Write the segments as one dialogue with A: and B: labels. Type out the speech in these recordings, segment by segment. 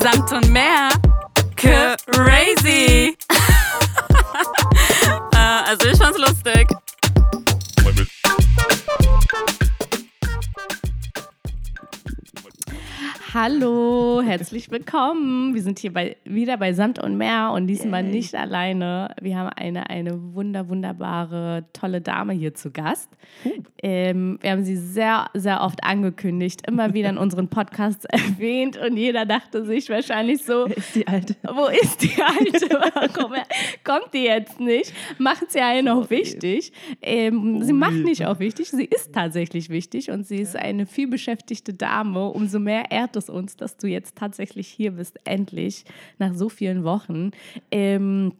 A: Samt und mehr. Crazy.
B: Hallo, herzlich willkommen. Wir sind hier bei, wieder bei Samt und Meer und diesmal Yay. nicht alleine. Wir haben eine, eine wunder, wunderbare, tolle Dame hier zu Gast. Ähm, wir haben sie sehr, sehr oft angekündigt, immer wieder in unseren Podcasts erwähnt und jeder dachte sich wahrscheinlich so:
C: Wo ist die Alte?
B: Wo ist die Alte? Warum kommt die jetzt nicht? Macht sie einen auch wichtig. Ähm, sie macht nicht auch wichtig, sie ist tatsächlich wichtig und sie ist eine vielbeschäftigte Dame. Umso mehr ehrt es es uns, dass du jetzt tatsächlich hier bist, endlich, nach so vielen Wochen. Ähm,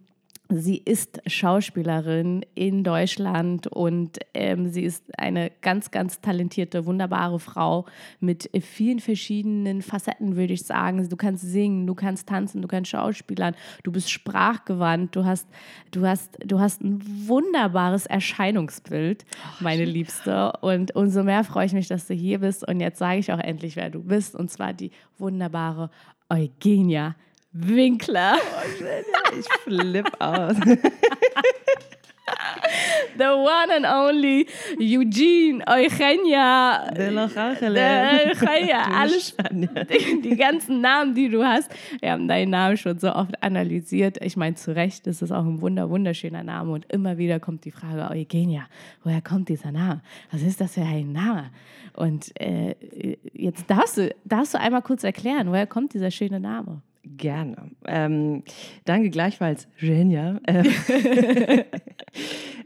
B: Sie ist Schauspielerin in Deutschland und ähm, sie ist eine ganz, ganz talentierte, wunderbare Frau mit vielen verschiedenen Facetten, würde ich sagen. Du kannst singen, du kannst tanzen, du kannst schauspielern, du bist sprachgewandt, du hast, du hast, du hast ein wunderbares Erscheinungsbild, meine Liebste. Und umso mehr freue ich mich, dass du hier bist. Und jetzt sage ich auch endlich, wer du bist. Und zwar die wunderbare Eugenia Winkler.
C: Oh, ich flipp aus.
B: The one and only Eugene Eugenia.
C: De Los
B: Angeles. Eugenia, alles. Die, die, ganzen Namen, die du hast. Wir haben deinen Namen schon so oft analysiert. Ich meine, zu Recht ist es auch ein wunder, wunderschöner Name. Und immer wieder kommt die Frage, Eugenia, woher kommt dieser Name? Was ist das für ein Name? Und äh, jetzt darfst du, darfst du einmal kurz erklären, woher kommt dieser schöne Name?
C: Gerne. Ähm, danke gleichfalls, Genia.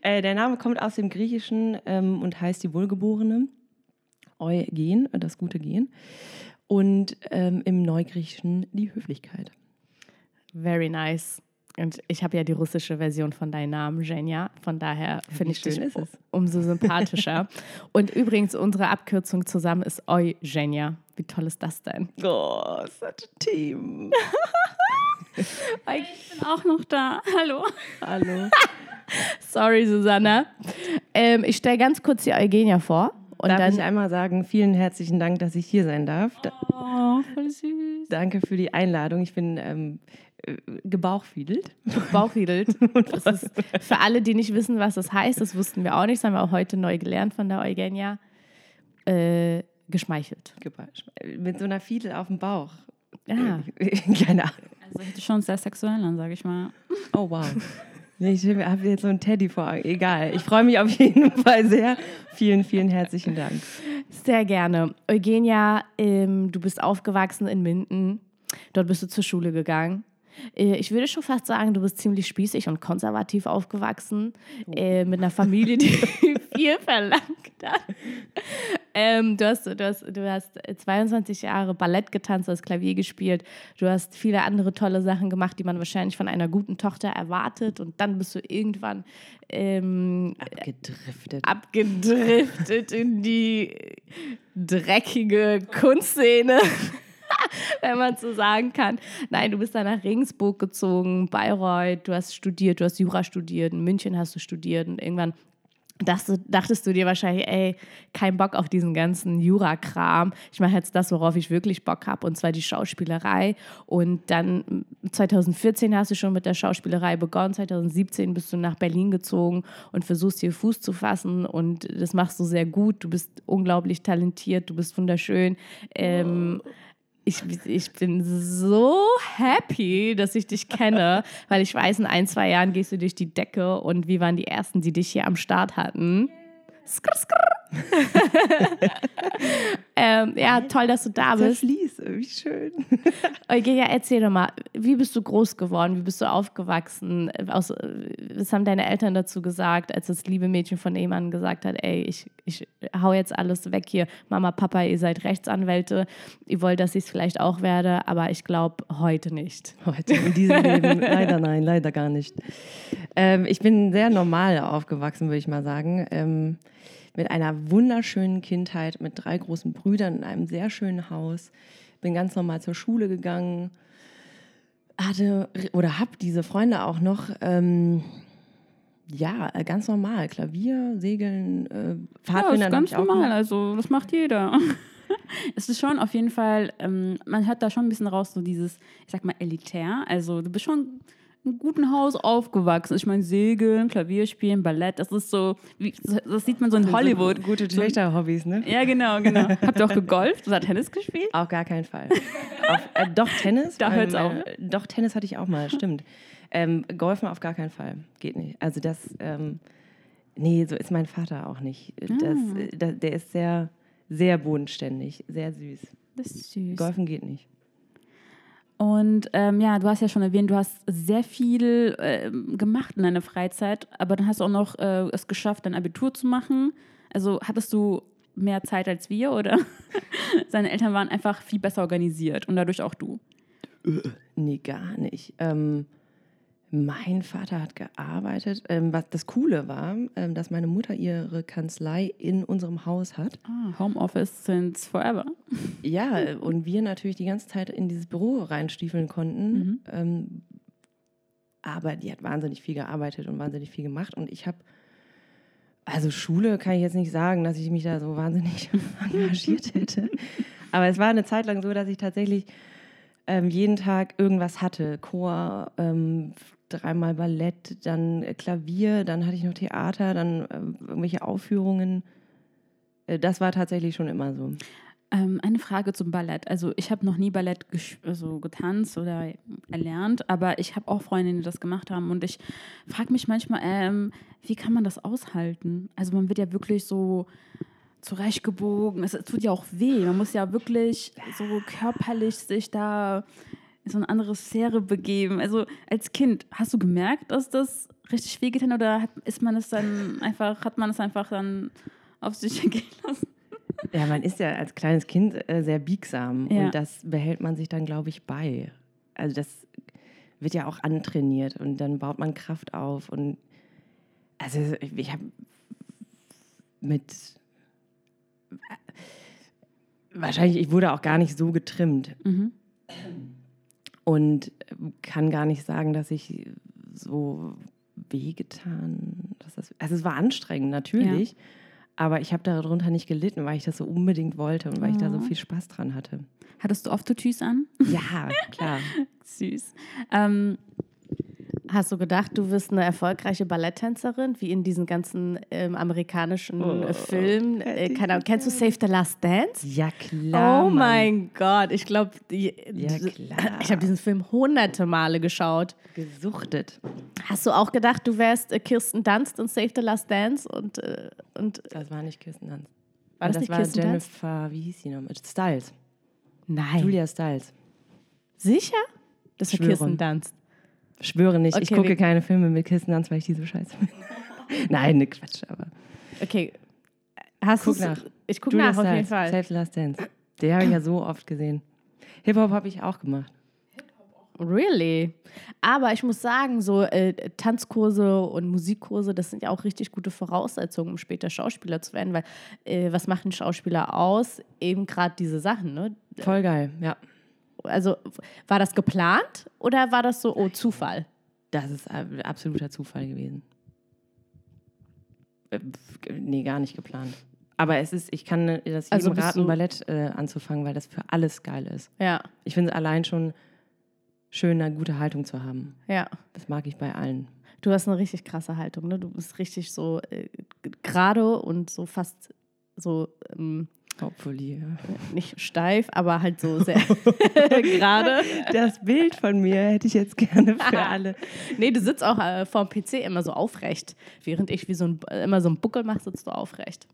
C: äh, der Name kommt aus dem Griechischen ähm, und heißt die Wohlgeborene. Eugen, das gute Gen. Und ähm, im Neugriechischen die Höflichkeit.
B: Very nice. Und ich habe ja die russische Version von deinem Namen, Genia. Von daher finde ich dich umso sympathischer. Und übrigens, unsere Abkürzung zusammen ist Eugenia. Wie toll ist das denn?
C: Oh, such a team.
A: ich bin auch noch da. Hallo.
C: Hallo.
B: Sorry, Susanna. Ähm, ich stelle ganz kurz die Eugenia vor.
C: Und darf dann ich einmal sagen, vielen herzlichen Dank, dass ich hier sein darf.
B: Oh, voll süß.
C: Danke für die Einladung. Ich bin ähm, äh, gebauchfiedelt.
B: Gebauchfiedelt. Das ist für alle, die nicht wissen, was das heißt, das wussten wir auch nicht, das haben wir auch heute neu gelernt von der Eugenia. Äh, geschmeichelt.
C: Mit so einer Fiedel auf dem Bauch.
B: Ja.
C: Keine Ahnung.
A: Also hätte schon sehr sexuell an, sage ich mal.
C: Oh wow. Ich habe jetzt so einen Teddy vor. Egal. Ich freue mich auf jeden Fall sehr. Vielen, vielen herzlichen Dank.
B: Sehr gerne. Eugenia, ähm, du bist aufgewachsen in Minden. Dort bist du zur Schule gegangen. Äh, ich würde schon fast sagen, du bist ziemlich spießig und konservativ aufgewachsen, oh. äh, mit einer Familie, die viel verlangt hat. Ähm, du, hast, du, hast, du hast 22 Jahre Ballett getanzt, du hast Klavier gespielt, du hast viele andere tolle Sachen gemacht, die man wahrscheinlich von einer guten Tochter erwartet und dann bist du irgendwann ähm,
C: abgedriftet.
B: abgedriftet in die dreckige Kunstszene. wenn man so sagen kann. Nein, du bist dann nach Regensburg gezogen, Bayreuth, du hast studiert, du hast Jura studiert, in München hast du studiert und irgendwann dachtest, dachtest du dir wahrscheinlich, ey, kein Bock auf diesen ganzen Jura-Kram. Ich mache jetzt das, worauf ich wirklich Bock habe, und zwar die Schauspielerei. Und dann 2014 hast du schon mit der Schauspielerei begonnen, 2017 bist du nach Berlin gezogen und versuchst hier Fuß zu fassen und das machst du sehr gut. Du bist unglaublich talentiert, du bist wunderschön. Ähm, oh ich, ich bin so happy, dass ich dich kenne, weil ich weiß, in ein, zwei Jahren gehst du durch die Decke und wir waren die Ersten, die dich hier am Start hatten. Skrr, skrr. ähm, ja, toll, dass du da bist.
C: Fließ, wie schön.
B: Eugenia, erzähl doch mal, wie bist du groß geworden? Wie bist du aufgewachsen? Was haben deine Eltern dazu gesagt, als das liebe Mädchen von Ehemann gesagt hat, ey, ich, ich hau jetzt alles weg hier. Mama, Papa, ihr seid Rechtsanwälte. Ihr wollt, dass ich es vielleicht auch werde, aber ich glaube heute nicht.
C: Heute, in diesem Leben, leider nein, leider gar nicht. Ähm, ich bin sehr normal aufgewachsen, würde ich mal sagen. Ähm, mit einer wunderschönen Kindheit, mit drei großen Brüdern in einem sehr schönen Haus. Bin ganz normal zur Schule gegangen, hatte oder habe diese Freunde auch noch. Ähm, ja, ganz normal. Klavier, Segeln, äh, Pfadfindern.
A: Ja, ist ganz normal. Also, das macht jeder. es ist schon auf jeden Fall, ähm, man hört da schon ein bisschen raus, so dieses, ich sag mal, elitär. Also du bist schon einem guten Haus aufgewachsen. Ich meine, Segeln, Klavier spielen, Ballett, das ist so, wie, das sieht man so in Hollywood.
C: So gute Töchter-Hobbys, ne?
A: Ja, genau, genau. Habt ihr auch gegolft oder Tennis gespielt?
C: Auf gar keinen Fall. auf, äh, doch, Tennis.
A: Da hört's
C: ähm,
A: auf.
C: äh, Doch, Tennis hatte ich auch mal, stimmt. Ähm, Golfen auf gar keinen Fall. Geht nicht. Also das, ähm, nee, so ist mein Vater auch nicht. Das,
A: Ah.
C: äh, da, der ist sehr, sehr bodenständig, sehr süß.
A: Das ist süß.
C: Golfen geht nicht.
A: Und ähm, ja, du hast ja schon erwähnt, du hast sehr viel ähm, gemacht in deiner Freizeit, aber dann hast du auch noch äh, es geschafft, dein Abitur zu machen. Also hattest du mehr Zeit als wir oder seine Eltern waren einfach viel besser organisiert und dadurch auch du?
C: Nee, gar nicht. Ähm, mein Vater hat gearbeitet. Ähm, was das Coole war, ähm, dass meine Mutter ihre Kanzlei in unserem Haus hat.
A: Ah, Homeoffice since forever.
C: Ja, und wir natürlich die ganze Zeit in dieses Büro reinstiefeln konnten. Ähm, aber die hat wahnsinnig viel gearbeitet und wahnsinnig viel gemacht. Und ich habe, also Schule kann ich jetzt nicht sagen, dass ich mich da so wahnsinnig engagiert hätte. Aber es war eine Zeit lang so, dass ich tatsächlich ähm, jeden Tag irgendwas hatte. Chor, ähm, dreimal Ballett, dann äh, Klavier, dann hatte ich noch Theater, dann ähm, irgendwelche Aufführungen. Äh, Das war tatsächlich schon immer so.
A: Ähm, eine Frage zum Ballett. Also ich habe noch nie Ballett also getanzt oder erlernt, aber ich habe auch Freundinnen, die das gemacht haben und ich frage mich manchmal, ähm, wie kann man das aushalten? Also man wird ja wirklich so zurechtgebogen, es tut ja auch weh, man muss ja wirklich so körperlich sich da in so eine andere Sphäre begeben. Also als Kind, hast du gemerkt, dass das richtig wehgetan oder hat, ist man es dann einfach, hat man es einfach dann auf sich gehen lassen?
C: Ja, man ist ja als kleines Kind äh, sehr biegsam
A: Ja.
C: und das behält man sich dann, glaube ich, bei. Also das wird ja auch antrainiert und dann baut man Kraft auf und also ich habe mit wahrscheinlich, ich wurde auch gar nicht so getrimmt
A: Mhm.
C: und kann gar nicht sagen, dass ich so wehgetan, dass das, also es war anstrengend natürlich, aber ich habe darunter nicht gelitten, weil ich das so unbedingt wollte und weil ich da so
A: Oh.
C: viel Spaß dran hatte.
A: Hattest du oft Tutus an?
C: Ja, klar.
A: Süß. Ähm,
B: Hast du gedacht, du wirst eine erfolgreiche Balletttänzerin, wie in diesen ganzen ähm, amerikanischen
C: Oh,
B: äh, Filmen? Äh, keine Ahnung, kennst du Save the Last Dance?
C: Ja, klar.
B: oh
C: Mann.
B: mein Gott, ich glaube,
C: Ja,
B: ich habe diesen Film hunderte Male geschaut.
C: Gesuchtet.
B: Hast du auch gedacht, du wärst äh, Kirsten Dunst in Save the Last Dance? Und, äh, und
C: Das war nicht Kirsten Dunst.
B: War das
C: das
B: nicht
C: war
B: Kirsten Dunst?
C: Jennifer, wie hieß sie nochmal? Styles.
B: nein.
C: Julia Styles.
B: Sicher? Das war. Kirsten Dunst.
C: Schwöre nicht, ich
B: Okay,
C: gucke
B: wir-
C: keine Filme mit Kirsten Dunst, weil ich die so scheiße finde. Nein, ne Quatsch, aber.
B: Okay. Hast
C: Guck nach.
B: Ich gucke nach auf jeden
C: Stiles,
B: Fall.
C: The Last Dance. Den habe ich ja so oft gesehen. Hip-Hop habe ich auch gemacht.
B: Really? Aber ich muss sagen, so äh, Tanzkurse und Musikkurse, das sind ja auch richtig gute Voraussetzungen, um später Schauspieler zu werden, weil äh, was macht ein Schauspieler aus? Eben gerade diese Sachen, ne?
C: Voll geil, ja.
B: Also war das geplant oder war das so, oh, Zufall?
C: Das ist absoluter Zufall gewesen. Äh, Nee, gar nicht geplant. Aber es ist, ich kann das jedem
B: Also
C: raten, Ballett äh, anzufangen, weil das für alles geil ist.
B: Ja,
C: Ich finde es allein schon schön, eine gute Haltung zu haben.
B: ja.
C: Das mag ich bei allen.
B: Du hast eine richtig krasse Haltung, ne? Du bist richtig so äh, gerade und so fast so ähm,
C: Hopefully. Ja.
B: nicht steif, aber halt so sehr gerade.
C: Das Bild von mir hätte ich jetzt gerne für alle.
B: Nee, du sitzt auch äh, vorm PC immer so aufrecht. Während ich wie so ein, äh, immer so einen Buckel mache, sitzt du aufrecht.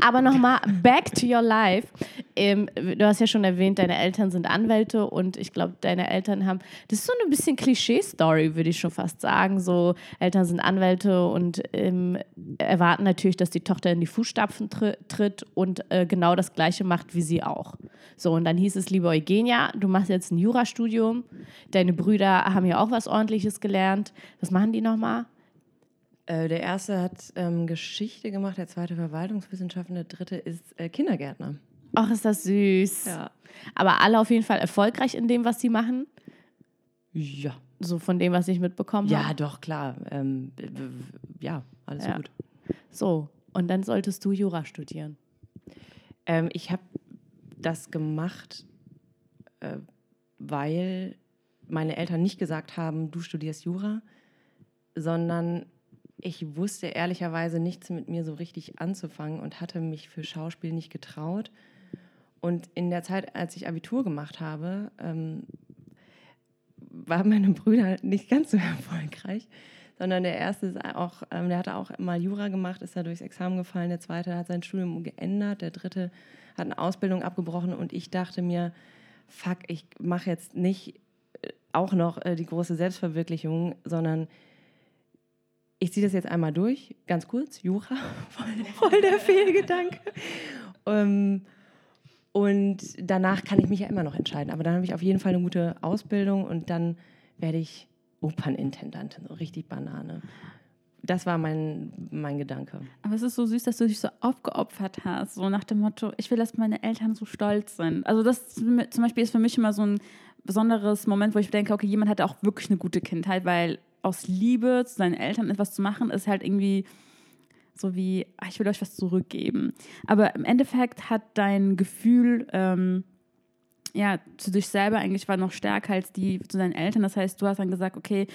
B: Aber nochmal back to your life. Ähm, du hast ja schon erwähnt, deine Eltern sind Anwälte und ich glaube, deine Eltern haben, das ist so eine bisschen Klischee-Story, würde ich schon fast sagen. So, Eltern sind Anwälte und ähm, erwarten natürlich, dass die Tochter in die Fußstapfen tr tritt und äh, genau das Gleiche macht wie sie auch. So, und dann hieß es, liebe Eugenia, du machst jetzt ein Jurastudium. Deine Brüder haben ja auch was Ordentliches gelernt. Was machen die nochmal?
C: Äh, der erste hat ähm, Geschichte gemacht, der zweite Verwaltungswissenschaften, der dritte ist äh, Kindergärtner.
B: Ach, ist das süß. Aber alle auf jeden Fall erfolgreich in dem, was sie machen.
C: Ja.
B: So von dem, was ich mitbekommen
C: Ja,
B: habe.
C: doch, klar. Ähm, ja, alles
B: Ja.
C: gut.
B: So. Und dann solltest du Jura studieren.
C: Ähm, ich habe das gemacht, äh, weil meine Eltern nicht gesagt haben, du studierst Jura, sondern ich wusste ehrlicherweise nichts mit mir so richtig anzufangen und hatte mich für Schauspiel nicht getraut. Und in der Zeit, als ich Abitur gemacht habe, ähm, waren meine Brüder nicht ganz so erfolgreich, sondern der erste ist auch, ähm, der hatte auch mal Jura gemacht, ist da durchs Examen gefallen, der zweite hat sein Studium geändert, der dritte hat eine Ausbildung abgebrochen und ich dachte mir, fuck, ich mache jetzt nicht äh, auch noch äh, die große Selbstverwirklichung, sondern ich ziehe das jetzt einmal durch, ganz kurz, Jura, voll, voll der Fehlgedanke. ähm, und danach kann ich mich ja immer noch entscheiden. Aber dann habe ich auf jeden Fall eine gute Ausbildung und dann werde ich Opernintendantin, so richtig Banane. Das war mein, mein Gedanke.
A: Aber es ist so süß, dass du dich so aufgeopfert hast, so nach dem Motto, ich will, dass meine Eltern so stolz sind. Also das zum Beispiel ist für mich immer so ein besonderes Moment, wo ich denke, okay, jemand hatte auch wirklich eine gute Kindheit, weil aus Liebe zu seinen Eltern etwas zu machen, ist halt irgendwie so wie, ach, ich will euch was zurückgeben. Aber im Endeffekt hat dein Gefühl, ähm, ja, zu dich selber eigentlich war noch stärker als die zu deinen Eltern. Das heißt, du hast dann gesagt, okay,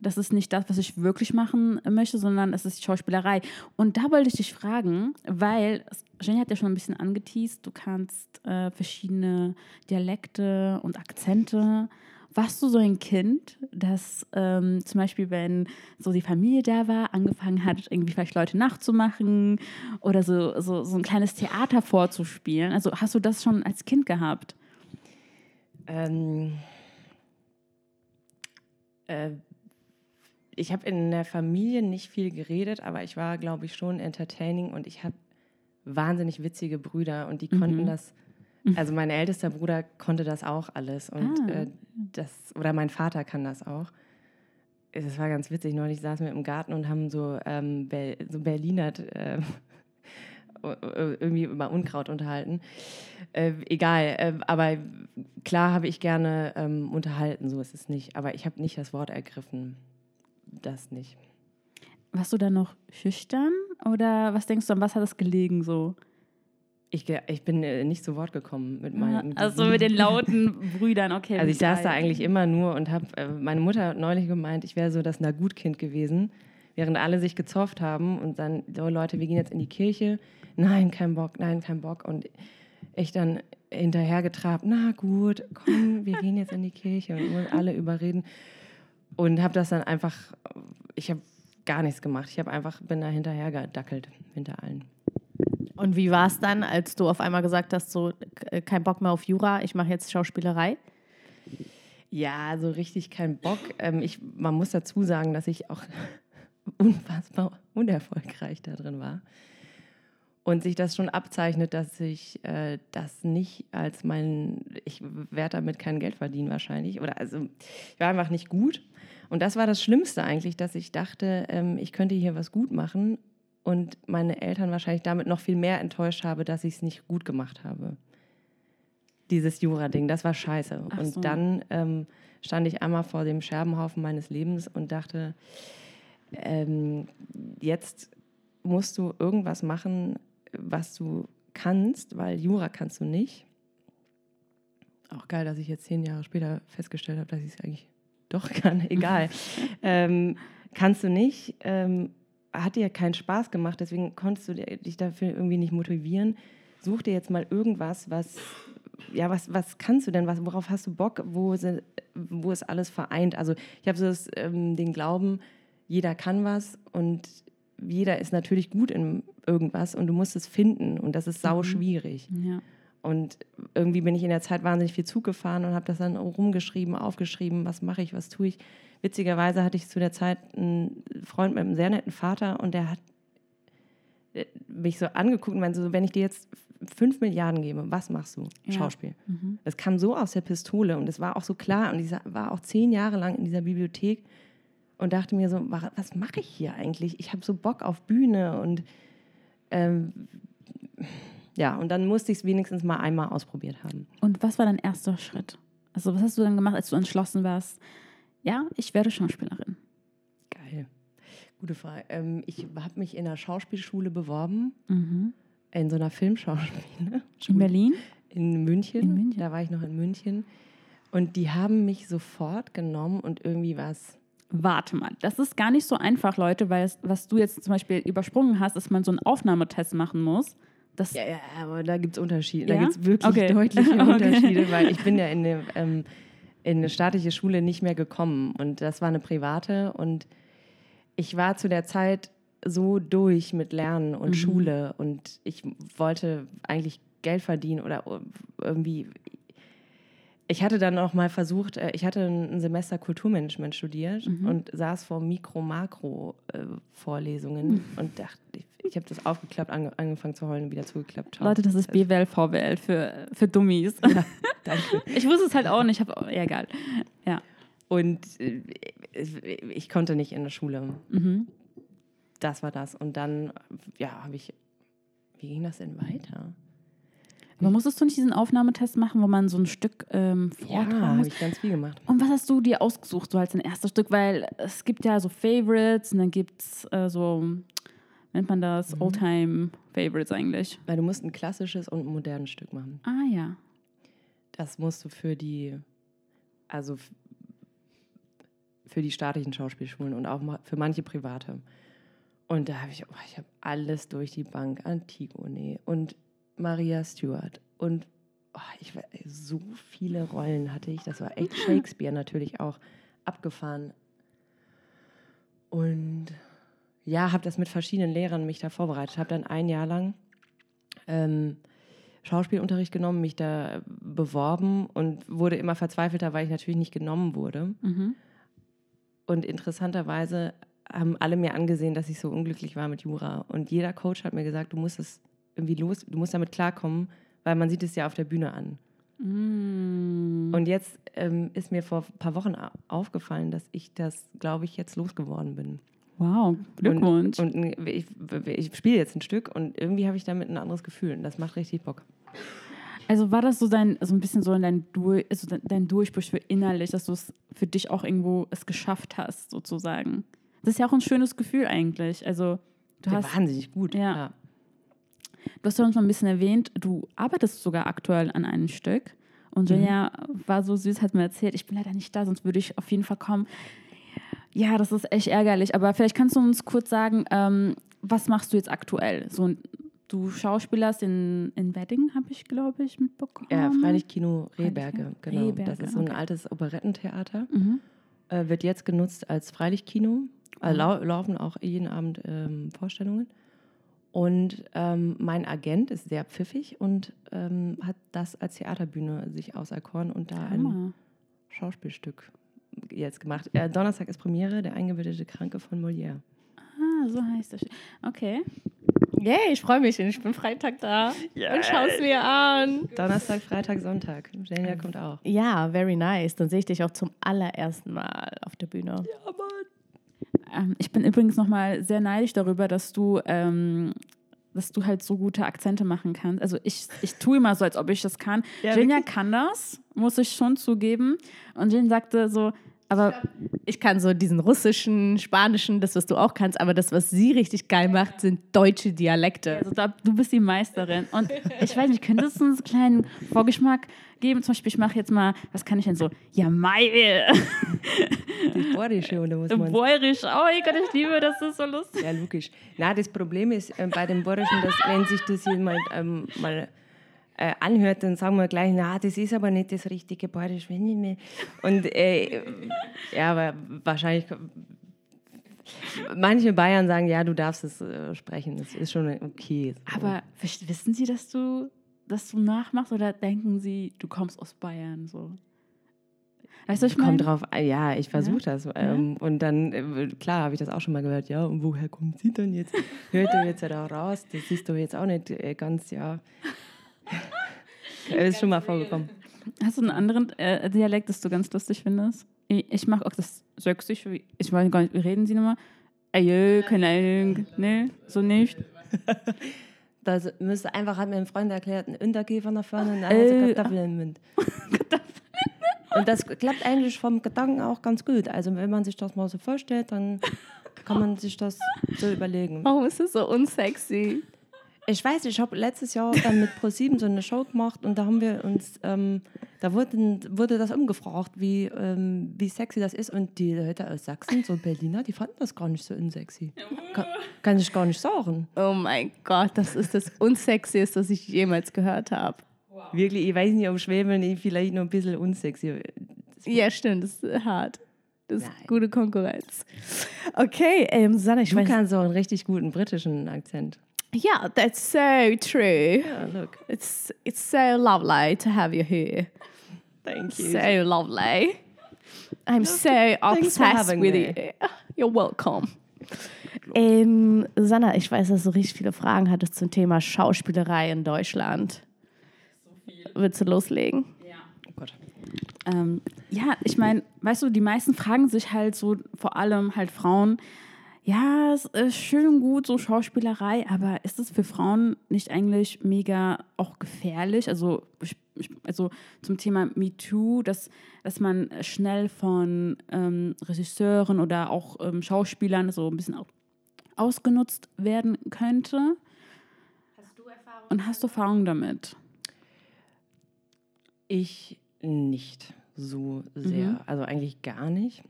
A: das ist nicht das, was ich wirklich machen möchte, sondern es ist Schauspielerei. Und da wollte ich dich fragen, weil Jenny hat ja schon ein bisschen angeteased, du kannst äh, verschiedene Dialekte und Akzente. Warst du so ein Kind, das ähm, zum Beispiel, wenn so die Familie da war, angefangen hat, irgendwie vielleicht Leute nachzumachen oder so, so, so ein kleines Theater vorzuspielen? Also hast du das schon als Kind gehabt?
C: Ähm, äh, ich habe in der Familie nicht viel geredet, aber ich war, glaube ich, schon entertaining und ich habe wahnsinnig witzige Brüder und die konnten
A: Mhm.
C: das. Also mein ältester Bruder konnte das auch alles und
A: Ah.
C: äh, das oder mein Vater kann das auch. Es war ganz witzig. Neulich saßen wir im Garten und haben so, ähm, Ber so Berliner äh, irgendwie über Unkraut unterhalten. Äh, egal, äh, aber klar habe ich gerne ähm, unterhalten, so ist es nicht. Aber ich habe nicht das Wort ergriffen. Das nicht.
A: Warst du dann noch schüchtern oder was denkst du, an was hat das gelegen so?
C: Ich, ich bin äh, nicht zu Wort gekommen mit meinen. mit
A: Also mit den lauten Brüdern, okay.
C: Also ich saß da eigentlich immer nur und habe, äh, meine Mutter hat neulich gemeint, ich wäre so das Na-Gut-Kind gewesen, während alle sich gezofft haben und dann, so Leute, wir gehen jetzt in die Kirche. Nein, kein Bock, nein, kein Bock. Und ich dann hinterhergetrabt, na gut, komm, wir gehen jetzt in die Kirche und alle überreden. Und habe das dann einfach, ich habe gar nichts gemacht. Ich habe einfach, bin da hinterher gedackelt, hinter allen.
B: Und wie war es dann, als du auf einmal gesagt hast, so äh, kein Bock mehr auf Jura, ich mache jetzt Schauspielerei?
C: Ja, so richtig kein Bock. Ähm, ich, man muss dazu sagen, dass ich auch unfassbar unerfolgreich da drin war. Und sich das schon abzeichnet, dass ich äh, das nicht als mein, ich werde damit kein Geld verdienen wahrscheinlich. Oder also, ich war einfach nicht gut. Und das war das Schlimmste eigentlich, dass ich dachte, ähm, ich könnte hier was gut machen und meine Eltern wahrscheinlich damit noch viel mehr enttäuscht habe, dass ich es nicht gut gemacht habe. Dieses Jura-Ding, das war scheiße.
A: Ach
C: und
A: so.
C: dann ähm, stand ich einmal vor dem Scherbenhaufen meines Lebens und dachte, ähm, jetzt musst du irgendwas machen, was du kannst, weil Jura kannst du nicht. Auch geil, dass ich jetzt zehn Jahre später festgestellt habe, dass ich es eigentlich doch kann. Egal. ähm, kannst du nicht. Ähm, hat dir keinen Spaß gemacht, deswegen konntest du dich dafür irgendwie nicht motivieren. Such dir jetzt mal irgendwas, was, ja, was, was kannst du denn? Was, worauf hast du Bock? Wo, wo ist alles vereint? Also ich habe so das, ähm, den Glauben, jeder kann was und jeder ist natürlich gut in irgendwas und du musst es finden und das ist sau schwierig.
A: Ja.
C: Und irgendwie bin ich in der Zeit wahnsinnig viel Zug gefahren und habe das dann rumgeschrieben, aufgeschrieben, was mache ich, was tue ich. Witzigerweise hatte ich zu der Zeit einen Freund mit einem sehr netten Vater und der hat äh, mich so angeguckt und meinte so, wenn ich dir jetzt fünf Milliarden gebe, was machst du?
A: Ja.
C: Schauspiel. Das kam so aus der Pistole und es war auch so klar und ich war auch zehn Jahre lang in dieser Bibliothek und dachte mir so, wa- was mache ich hier eigentlich? Ich habe so Bock auf Bühne und ähm, ja, und dann musste ich es wenigstens mal einmal ausprobiert haben.
A: Und was war dein erster Schritt? Also was hast du dann gemacht, als du entschlossen warst, ja, ich werde Schauspielerin?
C: Geil. Gute Frage. Ähm, ich habe mich in einer Schauspielschule beworben,
A: Mhm.
C: in so einer Filmschauspiele.
A: In Berlin?
C: in München.
A: In München.
C: Da war ich noch in München. Und die haben mich sofort genommen und irgendwie was.
A: Warte mal, das ist gar nicht so einfach, Leute, weil es, was du jetzt zum Beispiel übersprungen hast, ist, man so einen Aufnahmetest machen muss. Das,
C: Ja, ja, aber da gibt es Unterschiede.
A: Ja?
C: Da gibt es wirklich
A: Okay.
C: deutliche
A: Okay.
C: Unterschiede, weil ich bin ja in eine, ähm, in eine staatliche Schule nicht mehr gekommen. Und das war eine private. Und ich war zu der Zeit so durch mit Lernen und Schule. Und ich wollte eigentlich Geld verdienen oder irgendwie. Ich hatte dann auch mal versucht, äh, ich hatte ein Semester Kulturmanagement studiert und saß vor Mikro-Makro-Vorlesungen und dachte, ich, ich habe das aufgeklappt, ange, angefangen zu heulen und wieder zugeklappt.
A: Leute, das ist BWL, VWL für, für Dummies.
C: Danke.
A: Ich wusste es halt auch nicht, hab, ja, egal. Ja.
C: Und äh, ich konnte nicht in der Schule.
A: Mhm.
C: Das war das. Und dann, ja, habe ich. Wie ging das denn weiter?
A: Aber musstest du nicht diesen Aufnahmetest machen, wo man so ein Stück ähm,
C: Ja,
A: vortragen
C: habe ich ganz viel gemacht.
A: Und was hast du dir ausgesucht, so als ein erstes Stück? Weil es gibt ja so Favorites und dann gibt es äh, so, nennt man das, Oldtime Favorites eigentlich.
C: Weil du musst ein klassisches und ein modernes Stück machen.
A: Ah ja.
C: Das musst du für die, also für die staatlichen Schauspielschulen und auch für manche private. Und da habe ich, oh, ich habe alles durch die Bank, Antigone und Maria Stuart und oh, ich, so viele Rollen hatte ich. Das war echt Shakespeare natürlich auch abgefahren. Und ja, habe das mit verschiedenen Lehrern mich da vorbereitet. Habe dann ein Jahr lang ähm, Schauspielunterricht genommen, mich da beworben und wurde immer verzweifelter, weil ich natürlich nicht genommen wurde.
A: Mhm.
C: Und interessanterweise haben alle mir angesehen, dass ich so unglücklich war mit Jura. Und jeder Coach hat mir gesagt, du musst es irgendwie los, du musst damit klarkommen, weil man sieht es ja auf der Bühne an.
A: Mm.
C: Und jetzt ähm, ist mir vor ein paar Wochen au- aufgefallen, dass ich das, glaube ich, jetzt losgeworden bin.
A: Wow, Glückwunsch.
C: Und, und ich, ich spiele jetzt ein Stück und irgendwie habe ich damit ein anderes Gefühl und das macht richtig Bock.
A: also war das so dein, so ein bisschen so dein, Dur also dein, Durchbruch für innerlich, dass du es für dich auch irgendwo es geschafft hast, sozusagen. Das ist ja auch ein schönes Gefühl eigentlich. Also du
C: Ja,
A: hast,
C: wahnsinnig gut.
A: Ja. Du hast ja uns mal ein bisschen erwähnt, du arbeitest sogar aktuell an einem Stück. Und Julia war so süß, hat mir erzählt, ich bin leider nicht da, sonst würde ich auf jeden Fall kommen. Ja, das ist echt ärgerlich. Aber vielleicht kannst du uns kurz sagen, ähm, was machst du jetzt aktuell? So, du schauspielerst in, in Wedding, habe ich, glaube ich, mitbekommen.
C: Ja, Freilichtkino Rehberge,
A: Freilichtkino.
C: genau.
A: Rehberge,
C: das ist so ein
A: okay.
C: altes Operettentheater.
A: Mhm.
C: Äh, wird jetzt genutzt als Freilichtkino. Äh, lau laufen auch jeden Abend ähm, Vorstellungen. Und ähm, mein Agent ist sehr pfiffig und ähm, hat das als Theaterbühne sich auserkoren und da ein
A: Hammer.
C: Schauspielstück jetzt gemacht. Äh, Donnerstag ist Premiere, der eingebildete Kranke von Molière.
A: Ah, so heißt das. Okay.
B: Yay, ich freue mich. Ich bin Freitag da und schau's mir an.
C: Donnerstag, Freitag, Sonntag. Jenja kommt auch.
B: Ja, very nice. Dann sehe ich dich auch zum allerersten Mal auf der Bühne.
A: Ähm, ich bin übrigens nochmal sehr neidisch darüber, dass du, ähm, dass du halt so gute Akzente machen kannst. Also ich, ich tue immer so, als ob ich das kann.
C: Ja,
A: Jenja kann das, muss ich schon zugeben. Und Jen sagte so, aber
B: Ich kann so diesen russischen, spanischen, das, was du auch kannst, aber das, was sie richtig geil macht, sind deutsche Dialekte.
A: also da, du bist die Meisterin. Und ich weiß nicht, könntest du uns einen kleinen Vorgeschmack geben? Zum Beispiel, ich mache jetzt mal, was kann ich denn so? Ja, Mai,
C: Die Bordische, oder muss man
A: Bäuerisch. Oh mein Gott, ich liebe das, das ist so lustig.
C: Ja, logisch. Na, das Problem ist äh, bei den Borischen, dass wenn sich das jemand ähm, mal äh, anhört, dann sagen wir gleich, na, das ist aber nicht das richtige Borisch. wenn ich mir- Und äh, ja, aber wahrscheinlich manche Bayern sagen, ja, du darfst es äh, sprechen. Das ist schon okay.
A: Aber wiss- wissen Sie, dass du, dass du nachmachst oder denken Sie, du kommst aus Bayern so? Weißt du, ich meine?
C: Kommt drauf, an. ja, ich versuche das. Ähm, Und dann, äh, klar, habe ich das auch schon mal gehört. Ja, und woher kommt sie denn jetzt? Hört ihr jetzt da raus? Das ist doch jetzt auch nicht äh, ganz, ja. Das ist schon mal vorgekommen.
A: Hast du einen anderen äh, Dialekt, das du ganz lustig findest? Ich, ich mag auch das Sächsische. wie- Ich weiß gar nicht, wie reden Sie nochmal? Ey, keine Ahnung. Nee, so nicht.
C: Das müsste einfach, hat mir ein Freund erklärt, ein Unterkäfer nach vorne und
A: Äh.
C: eine Kartoffel im Mund. Und das klappt eigentlich vom Gedanken auch ganz gut. Also wenn man sich das mal so vorstellt, dann kann man sich das so überlegen.
B: Warum ist das so unsexy?
C: Ich weiß, ich habe letztes Jahr dann mit ProSieben so eine Show gemacht und da haben wir uns, ähm, da wurde, wurde das umgefragt, wie, ähm, wie sexy das ist. Und die Leute aus Sachsen, so Berliner, die fanden das gar nicht so unsexy. Kann, kann ich gar nicht sagen.
B: Oh mein Gott, das ist das Unsexieste, das ich jemals gehört habe.
C: Wirklich, ich weiß nicht, ob Schwäbeln vielleicht noch ein bisschen unsexy.
B: Ja, stimmt, das ist hart. Das ist
C: Nein.
B: gute Konkurrenz. Okay, ähm, Susanne, ich
C: Du
B: weiß.
C: kannst auch einen richtig guten britischen Akzent.
B: Ja, that's so true.
C: Ja, look.
B: It's it's so lovely to have you here.
C: Thank you.
B: So lovely. I'm so
C: thanks for
B: obsessed
C: having
B: with
C: me.
B: you. You're welcome. Ähm, Sanna, ich weiß, dass du richtig viele Fragen hattest zum Thema Schauspielerei in Deutschland. Willst du loslegen?
C: Oh Gott.
A: Ähm, ja, ich meine, weißt du, die meisten fragen sich halt so, vor allem halt Frauen, ja, es ist schön und gut, so Schauspielerei, aber ist es für Frauen nicht eigentlich mega auch gefährlich? Also, also zum Thema MeToo, dass, dass man schnell von ähm, Regisseuren oder auch ähm, Schauspielern so ein bisschen au- ausgenutzt werden könnte. Hast du Erfahrung? Und hast du Erfahrung damit?
C: Ich nicht so sehr. Also eigentlich gar nicht.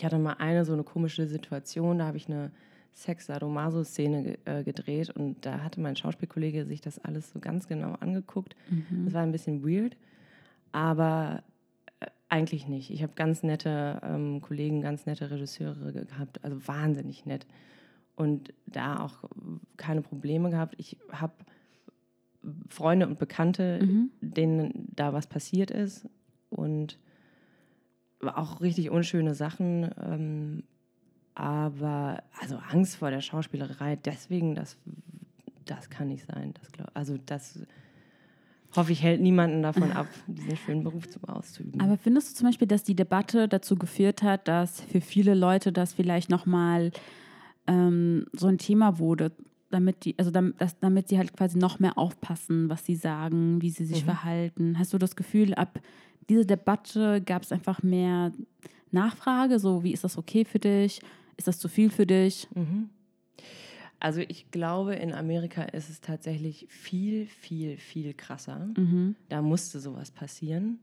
C: Ich hatte mal eine so eine komische Situation, da habe ich eine Sex-Sadomaso-Szene äh, gedreht und da hatte mein Schauspielkollege sich das alles so ganz genau angeguckt. Das war ein bisschen weird, aber äh, eigentlich nicht. Ich habe ganz nette ähm, Kollegen, ganz nette Regisseure ge- gehabt, also wahnsinnig nett. Und da auch keine Probleme gehabt. Ich habe Freunde und Bekannte, denen da was passiert ist und auch richtig unschöne Sachen. Ähm, aber also Angst vor der Schauspielerei, deswegen, das, das kann nicht sein. Das glaub, also das hoffe ich, hält niemanden davon ab, diesen schönen Beruf zu, auszuüben.
A: Aber findest du zum Beispiel, dass die Debatte dazu geführt hat, dass für viele Leute das vielleicht nochmal ähm, so ein Thema wurde, damit die, also damit, dass, damit sie halt quasi noch mehr aufpassen, was sie sagen, wie sie sich verhalten? Hast du das Gefühl, ab dieser Debatte gab es einfach mehr Nachfrage, so wie ist das okay für dich? Ist das zu viel für dich?
C: Also ich glaube, in Amerika ist es tatsächlich viel, viel, viel krasser. Da musste sowas passieren.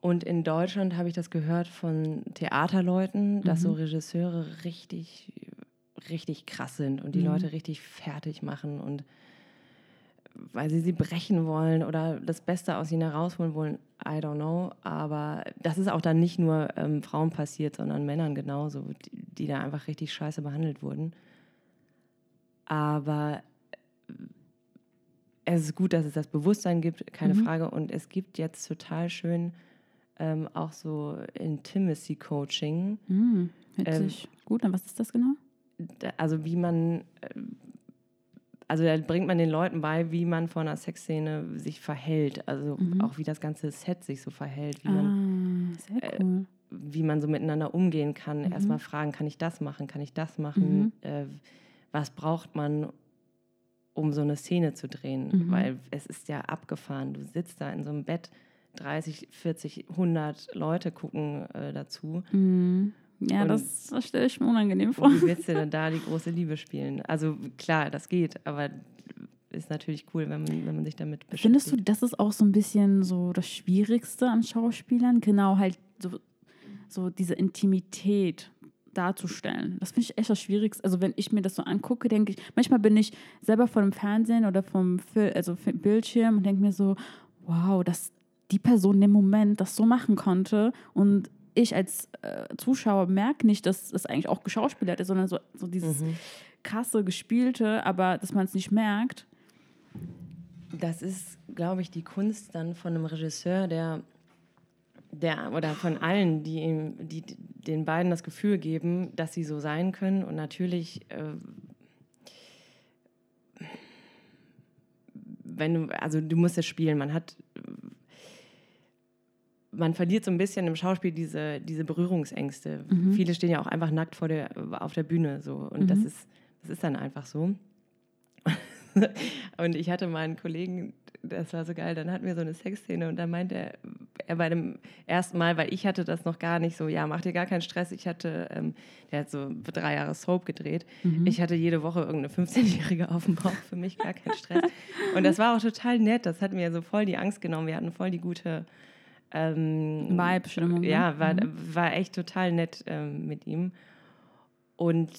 C: Und in Deutschland habe ich das gehört von Theaterleuten, dass so Regisseure richtig, richtig krass sind und die Leute richtig fertig machen und weil sie sie brechen wollen oder das Beste aus ihnen herausholen wollen, I don't know. Aber das ist auch dann nicht nur ähm, Frauen passiert, sondern Männern genauso, die, die da einfach richtig scheiße behandelt wurden. Aber äh, es ist gut, dass es das Bewusstsein gibt, keine Frage. Und es gibt jetzt total schön ähm, auch so Intimacy-Coaching.
A: Hm, hört
C: Ähm,
A: gut an. Was ist das genau?
C: Also wie man, äh, also da bringt man den Leuten bei, wie man vor einer Sexszene sich verhält. Also auch wie das ganze Set sich so verhält, wie man
A: Ah, sehr cool.
C: wie man so miteinander umgehen kann. Erstmal fragen, kann ich das machen, kann ich das machen? Äh, was braucht man, um so eine Szene zu drehen? Weil es ist ja abgefahren. Du sitzt da in so einem Bett, 30, 40, 100 Leute gucken äh, dazu.
A: Ja,
C: und-
A: das, das stelle ich mir unangenehm vor.
C: Wie willst du denn da die große Liebe spielen? Also klar, das geht, aber ist natürlich cool, wenn man, wenn man sich damit beschäftigt.
A: Findest du, das ist auch so ein bisschen so das Schwierigste an Schauspielern? Genau, halt so, so diese Intimität darzustellen. Das finde ich echt das Schwierigste. Also wenn ich mir das so angucke, denke ich, manchmal bin ich selber vor dem Fernsehen oder vom Fil also Bildschirm und denke mir so, wow, dass die Person im Moment das so machen konnte und ich als äh, Zuschauer merke nicht, dass es eigentlich auch geschauspielert ist, sondern so, so dieses krasse, gespielte, aber dass man es nicht merkt.
C: Das ist, glaube ich, die Kunst dann von einem Regisseur, der, der oder von allen, die, ihm, die den beiden das Gefühl geben, dass sie so sein können. Und natürlich, äh, wenn du, also du musst es spielen, man hat, man verliert so ein bisschen im Schauspiel diese, diese Berührungsängste. Viele stehen ja auch einfach nackt vor der, auf der Bühne so. Und das, ist, das ist dann einfach so. Und ich hatte mal einen Kollegen, das war so geil, dann hatten wir so eine Sexszene und dann meinte er, er bei dem ersten Mal, weil ich hatte das noch gar nicht so, ja, mach dir gar keinen Stress. Ich hatte, ähm, der hat so drei Jahre Soap gedreht.
A: Mhm.
C: Ich hatte jede Woche irgendeine 15-Jährige auf dem Bauch, für mich gar kein Stress. Und das war auch total nett. Das hat mir so voll die Angst genommen. Wir hatten voll die gute ähm,
A: Vibe-Stimmung. ne?
C: Ja, war,
A: Mhm.
C: war echt total nett ähm, mit ihm. Und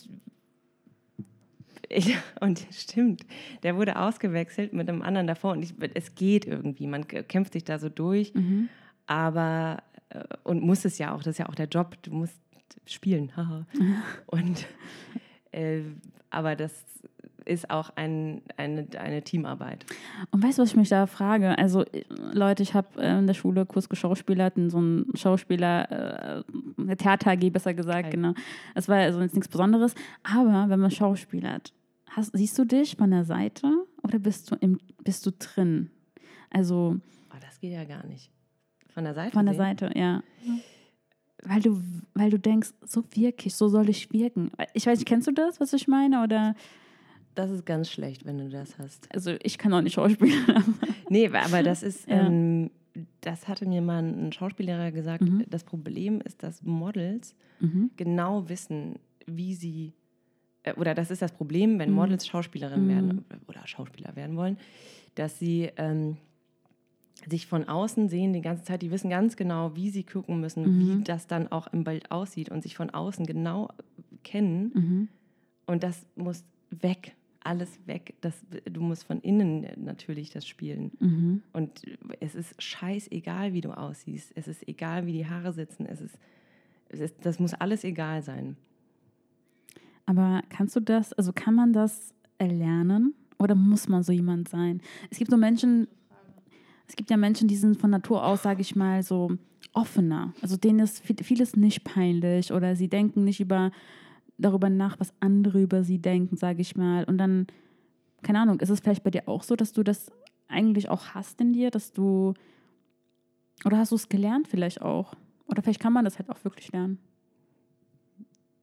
C: ich, und stimmt, der wurde ausgewechselt mit einem anderen davor und ich, es geht irgendwie, man kämpft sich da so durch,
A: Mhm.
C: aber äh, und muss es ja auch, das ist ja auch der Job, du musst spielen, haha. und äh, aber das ist auch ein, eine, eine Teamarbeit.
A: Und weißt du, was ich mich da frage? Also, äh, Leute, ich habe äh, in der Schule Kurs geschauspielert, in so einem Schauspieler, äh, Theater AG besser gesagt,
C: Geil.
A: genau. Es war also jetzt nichts Besonderes. Aber wenn man schauspielert, hast, siehst du dich von der Seite oder bist du, im, bist du drin? Also
C: Oh, das geht ja gar nicht. Von der Seite?
A: von der
C: sehen?
A: Seite, ja. Weil du, weil du denkst, so wirke ich, so soll ich wirken. Ich weiß nicht, kennst du das, was ich meine? Oder,
C: Das ist ganz schlecht, wenn du das hast.
A: also ich kann auch nicht schauspielern.
C: Nee, aber das ist,
A: Ja.
C: ähm, das hatte mir mal ein Schauspiellehrer gesagt.
A: Mhm.
C: Das Problem ist, dass Models
A: mhm.
C: genau wissen, wie sie, äh, oder das ist das Problem, wenn
A: Mhm.
C: Models Schauspielerin
A: Mhm.
C: werden oder Schauspieler werden wollen, dass sie ähm, sich von außen sehen die ganze Zeit, die wissen ganz genau, wie sie gucken müssen, wie
A: Mhm.
C: das dann auch im Bild aussieht und sich von außen genau kennen.
A: Mhm.
C: Und das muss weg, alles weg. Das, du musst von innen natürlich das spielen.
A: Mhm.
C: Und es ist scheißegal, wie du aussiehst. Es ist egal, wie die Haare sitzen. Es ist, es ist, das muss alles egal sein.
A: Aber kannst du das, also kann man das erlernen oder muss man so jemand sein? Es gibt so Menschen, es gibt ja Menschen, die sind von Natur aus, sage ich mal, so offener. Also denen ist viel- vieles nicht peinlich oder sie denken nicht über, darüber nach, was andere über sie denken, sage ich mal. Und dann, keine Ahnung, ist es vielleicht bei dir auch so, dass du das eigentlich auch hast in dir, dass du, oder hast du es gelernt vielleicht auch? Oder vielleicht kann man das halt auch wirklich lernen.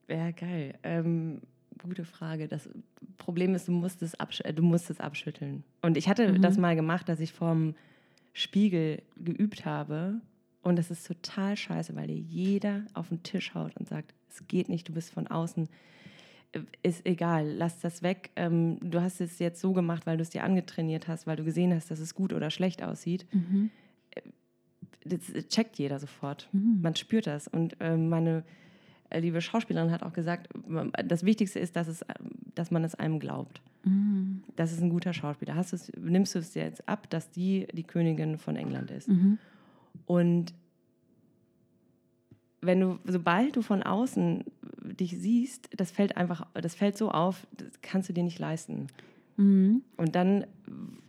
C: Ja, geil. Ähm, gute Frage. Das Problem ist, du musst es, absch du musst es abschütteln. Und ich hatte
A: Mhm.
C: das mal gemacht, dass ich vorm Spiegel geübt habe. Und das ist total scheiße, weil dir jeder auf den Tisch haut und sagt, es geht nicht, du bist von außen. Ist egal, lass das weg. Ähm, du hast es jetzt so gemacht, weil du es dir angetrainiert hast, weil du gesehen hast, dass es gut oder schlecht aussieht.
A: Mhm.
C: Das checkt jeder sofort.
A: Mhm.
C: Man spürt das. Und ähm, meine äh, liebe Schauspielerin hat auch gesagt, ähm, das Wichtigste ist, dass, es, dass man es einem glaubt.
A: Mhm.
C: Das ist ein guter Schauspieler. Hast du's, nimmst du es dir jetzt ab, dass die die Königin von England ist?
A: Mhm.
C: Und wenn du, sobald du von außen dich siehst, das fällt einfach, das fällt so auf, das kannst du dir nicht leisten.
A: Mhm.
C: Und dann,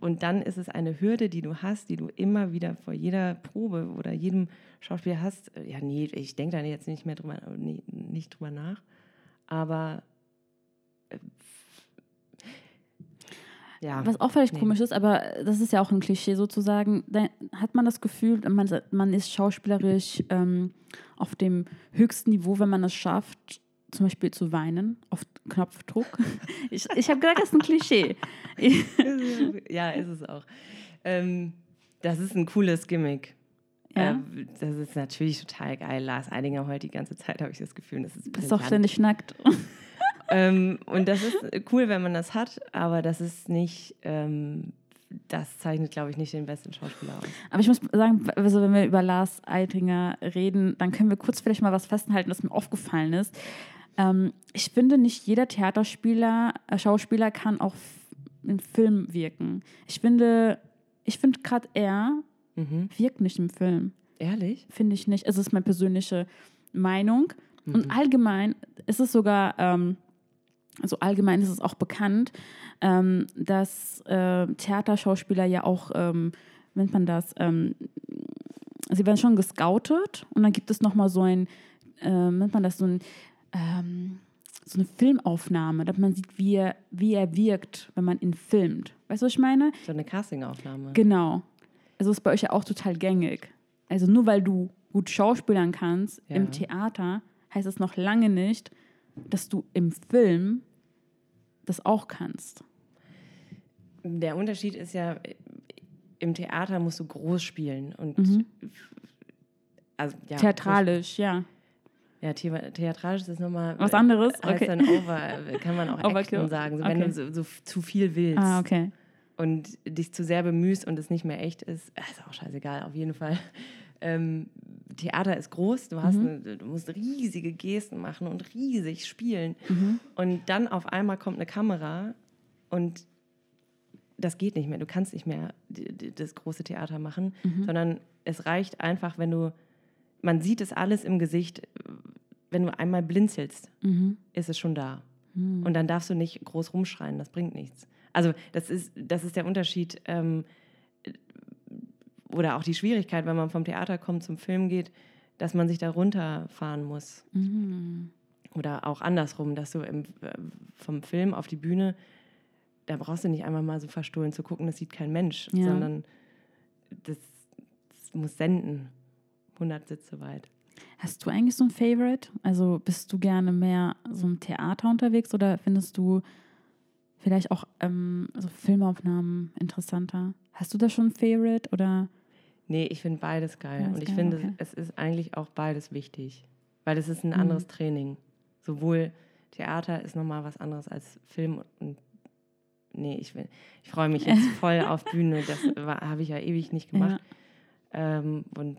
C: und dann ist es eine Hürde, die du hast, die du immer wieder vor jeder Probe oder jedem Schauspieler hast. Ja, nee, ich denke da jetzt nicht mehr drüber, nee, nicht drüber nach. Aber ja,
A: Was auch vielleicht
C: Nee.
A: komisch ist, aber das ist ja auch ein Klischee sozusagen, da hat man das Gefühl, man, man ist schauspielerisch ähm, auf dem höchsten Niveau, wenn man es schafft, zum Beispiel zu weinen, auf Knopfdruck. Ich, ich habe gesagt, das ist ein Klischee.
C: ja, ist es auch. Ähm, das ist ein cooles Gimmick.
A: Ja.
C: Äh, das ist natürlich total geil. Lars Eidinger heult die ganze Zeit, habe ich das Gefühl. Das ist
A: Bist auch
C: brillant.
A: ständig nackt.
C: Ähm, und das ist cool, wenn man das hat, aber das ist nicht, ähm, das zeichnet, glaube ich, nicht den besten Schauspieler aus.
A: Aber ich muss sagen, also wenn wir über Lars Eitringer reden, dann können wir kurz vielleicht mal was festhalten, das mir aufgefallen ist. Ähm, ich finde, nicht jeder Theaterspieler, äh, Schauspieler kann auch in Film wirken. Ich finde, ich finde gerade er
C: Mhm.
A: wirkt nicht im Film.
C: Ehrlich?
A: Finde ich nicht. Es ist meine persönliche Meinung. Und allgemein ist es sogar, ähm, also allgemein ist es auch bekannt, ähm, dass äh, Theaterschauspieler ja auch, ähm, nennt man das, ähm, sie werden schon gescoutet und dann gibt es nochmal so ein, äh, nennt man das so ein, ähm, so eine Filmaufnahme, dass man sieht, wie er, wie er wirkt, wenn man ihn filmt. Weißt du, was ich meine?
C: So eine Castingaufnahme.
A: Genau. Also ist bei euch ja auch total gängig. Also nur weil du gut schauspielern kannst
C: Ja.
A: im Theater, heißt es noch lange nicht, dass du im Film das auch kannst.
C: Der Unterschied ist ja, im Theater musst du groß spielen und
A: Mhm.
C: Also, ja,
A: Theatralisch, ja.
C: Ja, thea- theatralisch ist nochmal.
A: Was anderes?
C: Heißt
A: Okay.
C: dann over, kann man auch
A: Overkill.
C: Sagen. So, wenn
A: Okay.
C: du so, so zu viel willst
A: Ah, okay.
C: und dich zu sehr bemühst und es nicht mehr echt ist, ist auch scheißegal, auf jeden Fall. Ähm, Theater ist groß, du, hast eine, du musst riesige Gesten machen und riesig spielen. Und dann auf einmal kommt eine Kamera und das geht nicht mehr. Du kannst nicht mehr das große Theater machen, sondern es reicht einfach, wenn du, man sieht es alles im Gesicht, wenn du einmal blinzelst, ist es schon da. Und dann darfst du nicht groß rumschreien, das bringt nichts. Also das ist, das ist der Unterschied ähm, oder auch die Schwierigkeit, wenn man vom Theater kommt zum Film geht, dass man sich da runterfahren muss. Oder auch andersrum, dass du im, äh, vom Film auf die Bühne, da brauchst du nicht einmal mal so verstohlen zu gucken, das sieht kein Mensch,
A: Ja.
C: sondern das, das muss senden. 100 Sitze weit.
A: Hast du eigentlich so ein Favorite? Also bist du gerne mehr so im Theater unterwegs oder findest du vielleicht auch ähm, so Filmaufnahmen interessanter? Hast du da schon ein Favorite oder?
C: Nee, ich finde beides geil.
A: Beides
C: und ich
A: geil,
C: finde,
A: okay.
C: es ist eigentlich auch beides wichtig. Weil es ist ein
A: Mhm.
C: anderes Training. Sowohl Theater ist nochmal was anderes als Film und nee, ich, will- ich freue mich jetzt voll auf Bühne. Das habe ich ja ewig nicht gemacht. Ähm, und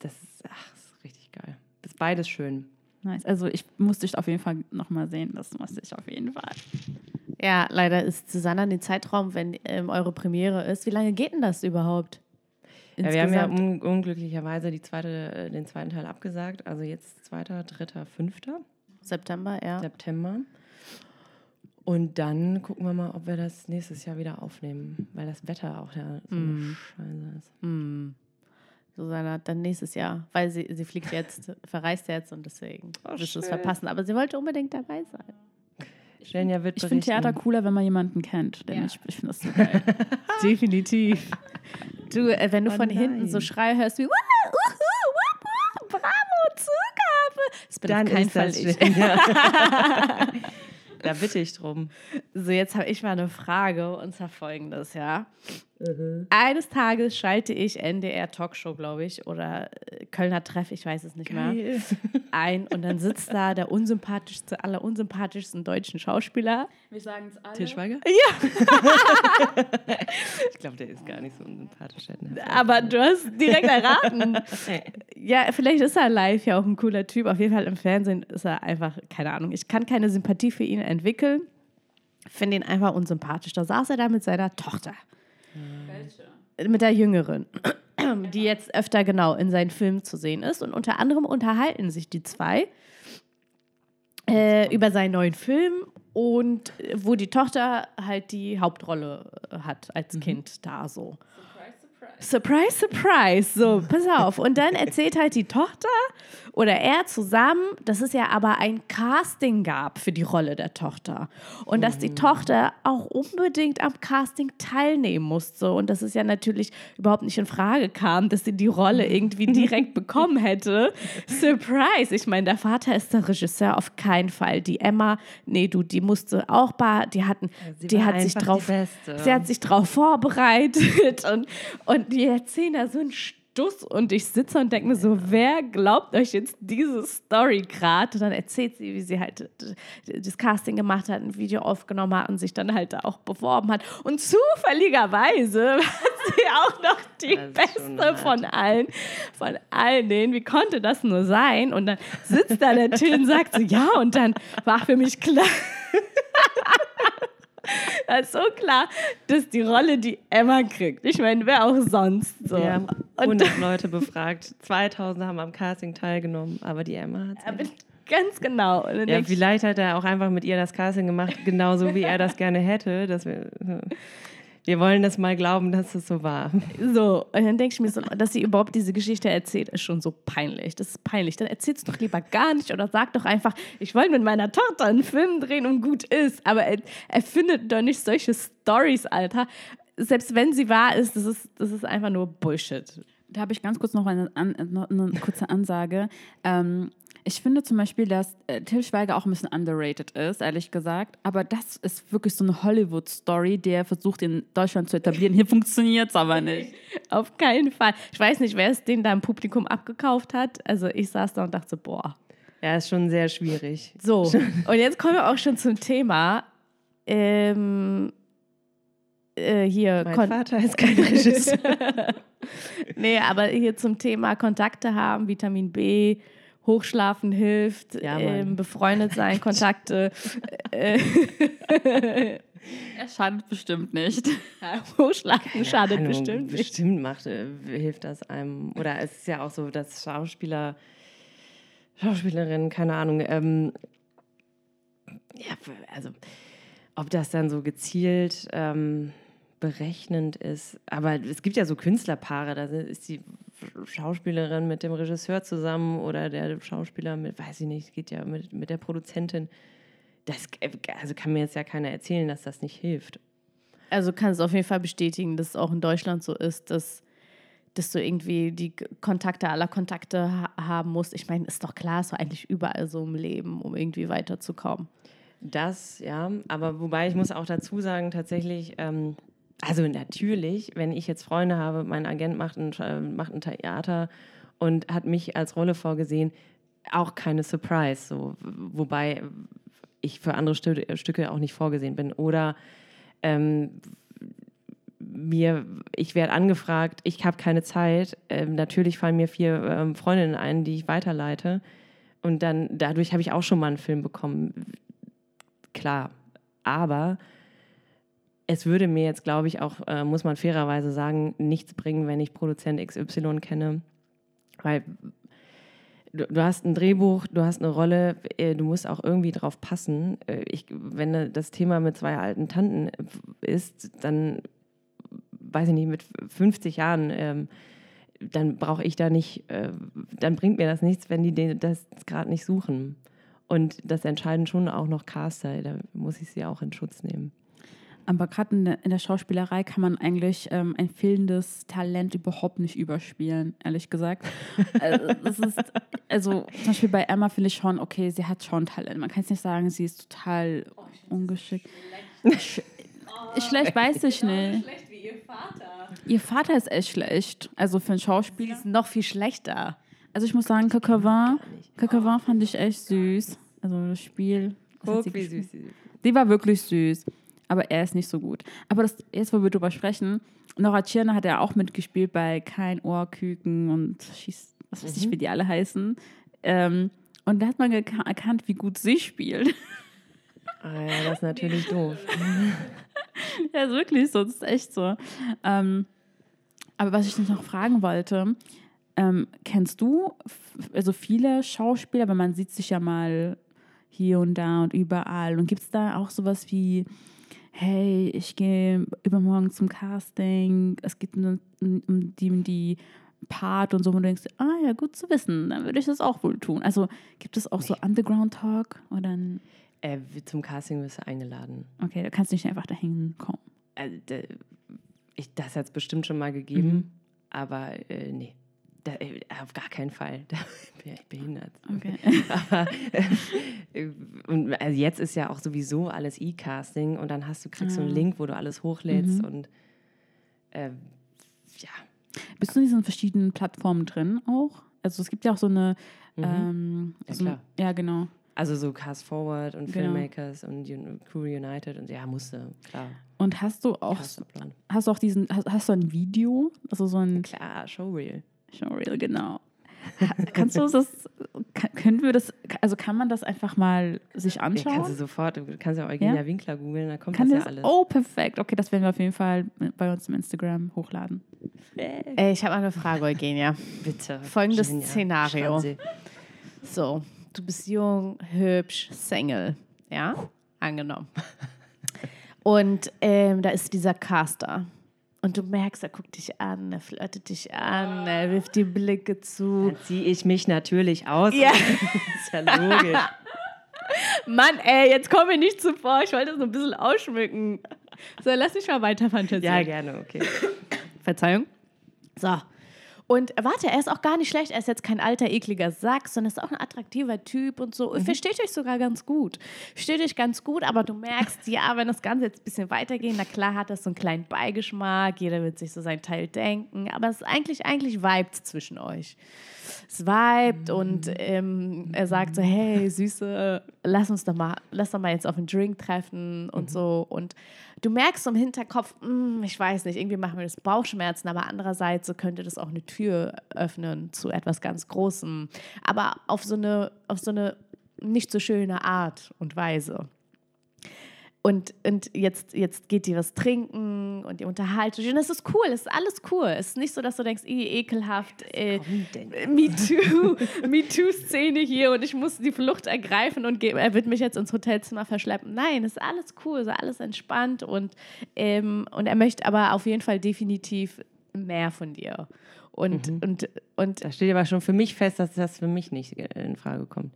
C: das ist, ach, das ist richtig geil. Das ist beides schön.
A: Nice. Also ich muss dich auf jeden Fall nochmal sehen. Das muss ich auf jeden Fall.
B: Ja, leider ist Susanna in den Zeitraum, wenn ähm, eure Premiere ist. Wie lange geht denn das überhaupt?
C: Ja, wir haben ja un unglücklicherweise die zweite, äh, den zweiten Teil abgesagt. Also jetzt zweiter, dritter, fünfter
B: September, ja.
C: September. Und dann gucken wir mal, ob wir das nächstes Jahr wieder aufnehmen, weil das Wetter auch ja so
B: Mhm.
C: scheiße ist.
B: Hm. Susanna, dann nächstes Jahr, weil sie, sie fliegt jetzt, verreist jetzt und deswegen
C: Oh,
B: wirst du es verpassen. Aber sie wollte unbedingt dabei sein.
C: Wird
A: Ich finde. Theater cooler, wenn man jemanden kennt. Denn
B: Ja.
A: ich, ich finde das so geil.
B: Definitiv. Du, äh, wenn du
C: Oh
B: von hinten so
C: nein.
B: Schrei hörst wie "Wah, uhu, wup, wup, Bravo, Zugabe. Das bin
C: Dann
B: auf keinen Fall ich.
C: ja. Da bitte ich drum.
B: So, jetzt habe ich mal eine Frage und zwar folgendes, ja.
C: Mhm.
B: Eines Tages schalte ich NDR Talkshow, glaube ich, oder äh, Kölner Treff, ich weiß es nicht mehr,
C: Geil.
B: Ein und dann sitzt da der unsympathischste aller unsympathischsten deutschen Schauspieler.
A: Wir sagen es alle.
C: Til Schweiger?
B: Ja.
C: Ich glaube, der ist gar nicht so unsympathisch.
B: Aber du hast direkt erraten. ja, vielleicht ist er live ja auch ein cooler Typ. Auf jeden Fall im Fernsehen ist er einfach, keine Ahnung, ich kann keine Sympathie für ihn entwickeln. Finde ihn einfach unsympathisch. Da saß er da mit seiner Tochter. Mit der Jüngeren, die jetzt öfter genau in seinen Filmen zu sehen ist. Und unter anderem unterhalten sich die zwei äh, über seinen neuen Film und äh, wo die Tochter halt die Hauptrolle äh, hat als Kind da so. Surprise, surprise. So, pass auf. Und dann erzählt halt die Tochter oder er zusammen, dass es ja aber ein Casting gab für die Rolle der Tochter. Und dass die Tochter auch unbedingt am Casting teilnehmen musste. Und dass es ja natürlich überhaupt nicht in Frage kam, dass sie die Rolle irgendwie direkt bekommen hätte. Surprise. Ich meine, der Vater ist der Regisseur auf keinen Fall. Die Emma, nee, du, die musste auch, bei, die hatten,
C: sie
B: die hat sich drauf, sie hat sich drauf vorbereitet und, und die erzählen da so einen Stuss und ich sitze und denke mir so, wer glaubt euch jetzt diese Story gerade? Und dann erzählt sie, wie sie halt das Casting gemacht hat, ein Video aufgenommen hat und sich dann halt auch beworben hat. Und zufälligerweise hat sie auch noch die beste von allen, von allen denen. Wie konnte das nur sein? Und dann sitzt da der Till und sagt so, ja, und dann war für mich klar, da ist so klar, dass die Rolle die Emma kriegt. Ich meine, wer auch sonst so.
C: Wir haben
B: Und
C: 100 Leute befragt. 2000 haben am Casting teilgenommen, aber die Emma hat
B: Aber ganz genau.
C: Ja, vielleicht hat er auch einfach mit ihr das Casting gemacht, genauso wie er das gerne hätte. Dass wir, wir wollen das mal glauben, dass es so war.
B: so. Und dann denke ich mir so, dass sie überhaupt diese Geschichte erzählt, ist schon so peinlich. Das ist peinlich. Dann erzähl's doch lieber gar nicht oder sag doch einfach, ich wollte mit meiner Tochter einen Film drehen und gut ist. Aber er, er findet doch nicht solche Stories, Alter. Selbst wenn sie wahr ist, das ist, das ist einfach nur Bullshit.
A: Da habe ich ganz kurz noch eine, noch eine kurze Ansage. Ähm, ich finde zum Beispiel, dass äh, Till Schweiger auch ein bisschen underrated ist, ehrlich gesagt. Aber das ist wirklich so eine Hollywood-Story, der versucht, in Deutschland zu etablieren. Hier funktioniert es aber nicht.
B: Auf keinen Fall. Ich weiß nicht, wer es den da im Publikum abgekauft hat. Also ich saß da und dachte boah.
C: Ja, ist schon sehr schwierig.
B: So, und jetzt kommen wir auch schon zum Thema. Ähm, äh, hier.
C: Mein Vater ist kein Regisseur.
B: Nee, aber hier zum Thema Kontakte haben, Vitamin B, Hochschlafen hilft,
C: Ja,
B: ähm, befreundet sein, Kontakte. äh,
A: Er schadet bestimmt nicht.
B: Hochschlafen schadet
C: Ahnung,
B: bestimmt nicht.
C: Bestimmt macht, äh, hilft das einem. Oder es ist ja auch so, dass Schauspieler, Schauspielerinnen, keine Ahnung, ähm, ja, also ob das dann so gezielt ähm, berechnend ist. Aber es gibt ja so Künstlerpaare, da ist die Schauspielerin mit dem Regisseur zusammen oder der Schauspieler mit, weiß ich nicht, geht ja mit, mit der Produzentin. Das also kann mir jetzt ja keiner erzählen, dass das nicht hilft.
B: Also kannst du auf jeden Fall bestätigen, dass es auch in Deutschland so ist, dass, dass du irgendwie die Kontakte aller Kontakte ha haben musst. Ich meine, ist doch klar, ist doch eigentlich überall so im Leben, um irgendwie weiterzukommen.
C: Das, ja, aber wobei ich muss auch dazu sagen, tatsächlich, ähm, also natürlich, wenn ich jetzt Freunde habe, mein Agent macht ein, äh, macht ein Theater und hat mich als Rolle vorgesehen, auch keine Surprise, so, wobei ich für andere Stü Stücke auch nicht vorgesehen bin. Oder ähm, mir, ich werde angefragt, ich habe keine Zeit. Ähm, natürlich fallen mir vier ähm, Freundinnen ein, die ich weiterleite. Und dann dadurch habe ich auch schon mal einen Film bekommen. Klar. Aber es würde mir jetzt, glaube ich, auch, äh, muss man fairerweise sagen, nichts bringen, wenn ich Produzent XY kenne. Weil du, du hast ein Drehbuch, du hast eine Rolle, äh, du musst auch irgendwie drauf passen. Äh, ich, wenn das Thema mit zwei alten Tanten ist, dann weiß ich nicht, mit 50 Jahren, ähm, dann brauche ich da nicht, äh, dann bringt mir das nichts, wenn die das gerade nicht suchen. Und das entscheiden schon auch noch Caster, da muss ich sie auch in Schutz nehmen.
A: Aber gerade in, der- in der Schauspielerei kann man eigentlich ähm, ein fehlendes Talent überhaupt nicht überspielen, ehrlich gesagt. also, das ist, also zum Beispiel bei Emma finde ich schon, okay, sie hat schon Talent. Man kann jetzt nicht sagen, sie ist total ungeschickt. Sch schlecht weiß ich nicht.
B: Schlecht wie ihr Vater.
A: Ihr Vater ist echt schlecht. Also für einen Schauspieler.
B: Ist noch viel schlechter.
A: Also ich muss sagen, Kakavin, Kakavin fand ich echt süß. Also das Spiel. das hat sie gespielt.
C: sie ist.
A: Die war wirklich süß, aber er ist nicht so gut. Aber das, jetzt, wo wir drüber sprechen, Nora Tschirner hat ja auch mitgespielt bei Kein Ohrküken und Schieß, was weiß ich, wie die alle heißen. Ähm, und da hat man erkannt, wie gut sie spielt.
C: Ah ja, das ist natürlich doof.
A: ja, ist wirklich so, das ist echt so. Ähm, aber was ich dich noch fragen wollte, ähm, kennst du also viele Schauspieler, weil man sieht sich ja mal hier und da und überall. Und gibt es da auch sowas wie, hey, ich gehe übermorgen zum Casting, es geht um, um die, um die Part und so, und du denkst, ah ja, gut zu wissen, dann würde ich das auch wohl tun. Also gibt es auch so Underground-Talk oder
C: Äh, zum Casting wirst du eingeladen.
A: okay, da kannst du nicht einfach dahin kommen.
C: Da, ich, das hat es bestimmt schon mal gegeben,
A: Mhm.
C: aber äh, nee. Da, äh, auf gar keinen Fall. Da bin ich behindert.
A: Okay.
C: Aber äh, und, also jetzt ist ja auch sowieso alles E-Casting und dann hast du, kriegst du einen
A: Ah.
C: Link, wo du alles hochlädst
A: Mhm.
C: und äh, ja.
A: Bist du in diesen verschiedenen Plattformen drin auch? Also es gibt ja auch so eine,
C: Mhm.
A: ähm,
C: Ja,
A: so,
C: klar.
A: ja genau.
C: Also so Cast Forward und
A: Genau.
C: Filmmakers und Un- Crew United und ja, musste, klar.
A: Und hast du auch, hast du auch diesen, hast, hast du ein Video, also so ein
C: Klar, Showreel.
A: Showreel, genau. Ha- Kannst du das, kann, können wir das, also kann man das einfach mal sich
C: Ja, kannst du
A: anschauen?
C: sofort, du kannst ja Eugenia
A: Ja?
C: Winkler googeln, da kommt
A: Kann
C: das
A: das?
C: ja alles.
A: Oh, perfekt. Okay, das werden wir auf jeden Fall bei uns im Instagram hochladen.
B: Ey, ich habe eine Frage, Eugenia.
C: Bitte.
B: Folgendes
C: Eugenia,
B: Szenario. So, du bist jung, hübsch, Single, ja? Angenommen. Und ähm, da ist dieser Caster. Und du merkst, er guckt dich an, er flirtet dich an, er wirft die Blicke zu.
C: Dann ziehe ich mich natürlich aus.
B: Ja.
C: ist ja logisch.
B: Mann, ey, jetzt komm mir nicht zuvor, ich wollte das so ein bisschen ausschmücken. So, lass mich mal weiter fantasieren.
C: ja, gerne, okay.
B: Verzeihung. So. Und warte, er ist auch gar nicht schlecht. Er ist jetzt kein alter, ekliger Sack, sondern ist auch ein attraktiver Typ und so. Und versteht euch sogar ganz gut. Versteht euch ganz gut, aber du merkst, ja, wenn das Ganze jetzt ein bisschen weitergeht, na klar hat das so einen kleinen Beigeschmack, jeder wird sich so sein Teil denken, aber es ist eigentlich, eigentlich vibet zwischen euch. Es vibet und ähm, er sagt so, hey, Süße, lass uns doch mal, lass doch mal jetzt auf einen Drink treffen und so. Und du merkst im Hinterkopf, "Mm, ich weiß nicht, irgendwie machen wir das Bauchschmerzen, aber andererseits so könnte das auch eine Tür öffnen zu etwas ganz Großem. Aber auf so eine, auf so eine nicht so schöne Art und Weise. Und, und jetzt, jetzt geht die was trinken und die unterhalten. Und das ist cool, es ist alles cool. Es ist nicht so, dass du denkst, "Ih, ekelhaft, äh, Me Too, Me Too-Szene hier und ich muss die Flucht ergreifen und er wird mich jetzt ins Hotelzimmer verschleppen. Nein, es ist alles cool, es ist alles entspannt und, ähm, und er möchte aber auf jeden Fall definitiv mehr von dir. Und, und, und
C: Da steht aber schon für mich fest, dass das für mich nicht äh, in Frage kommt.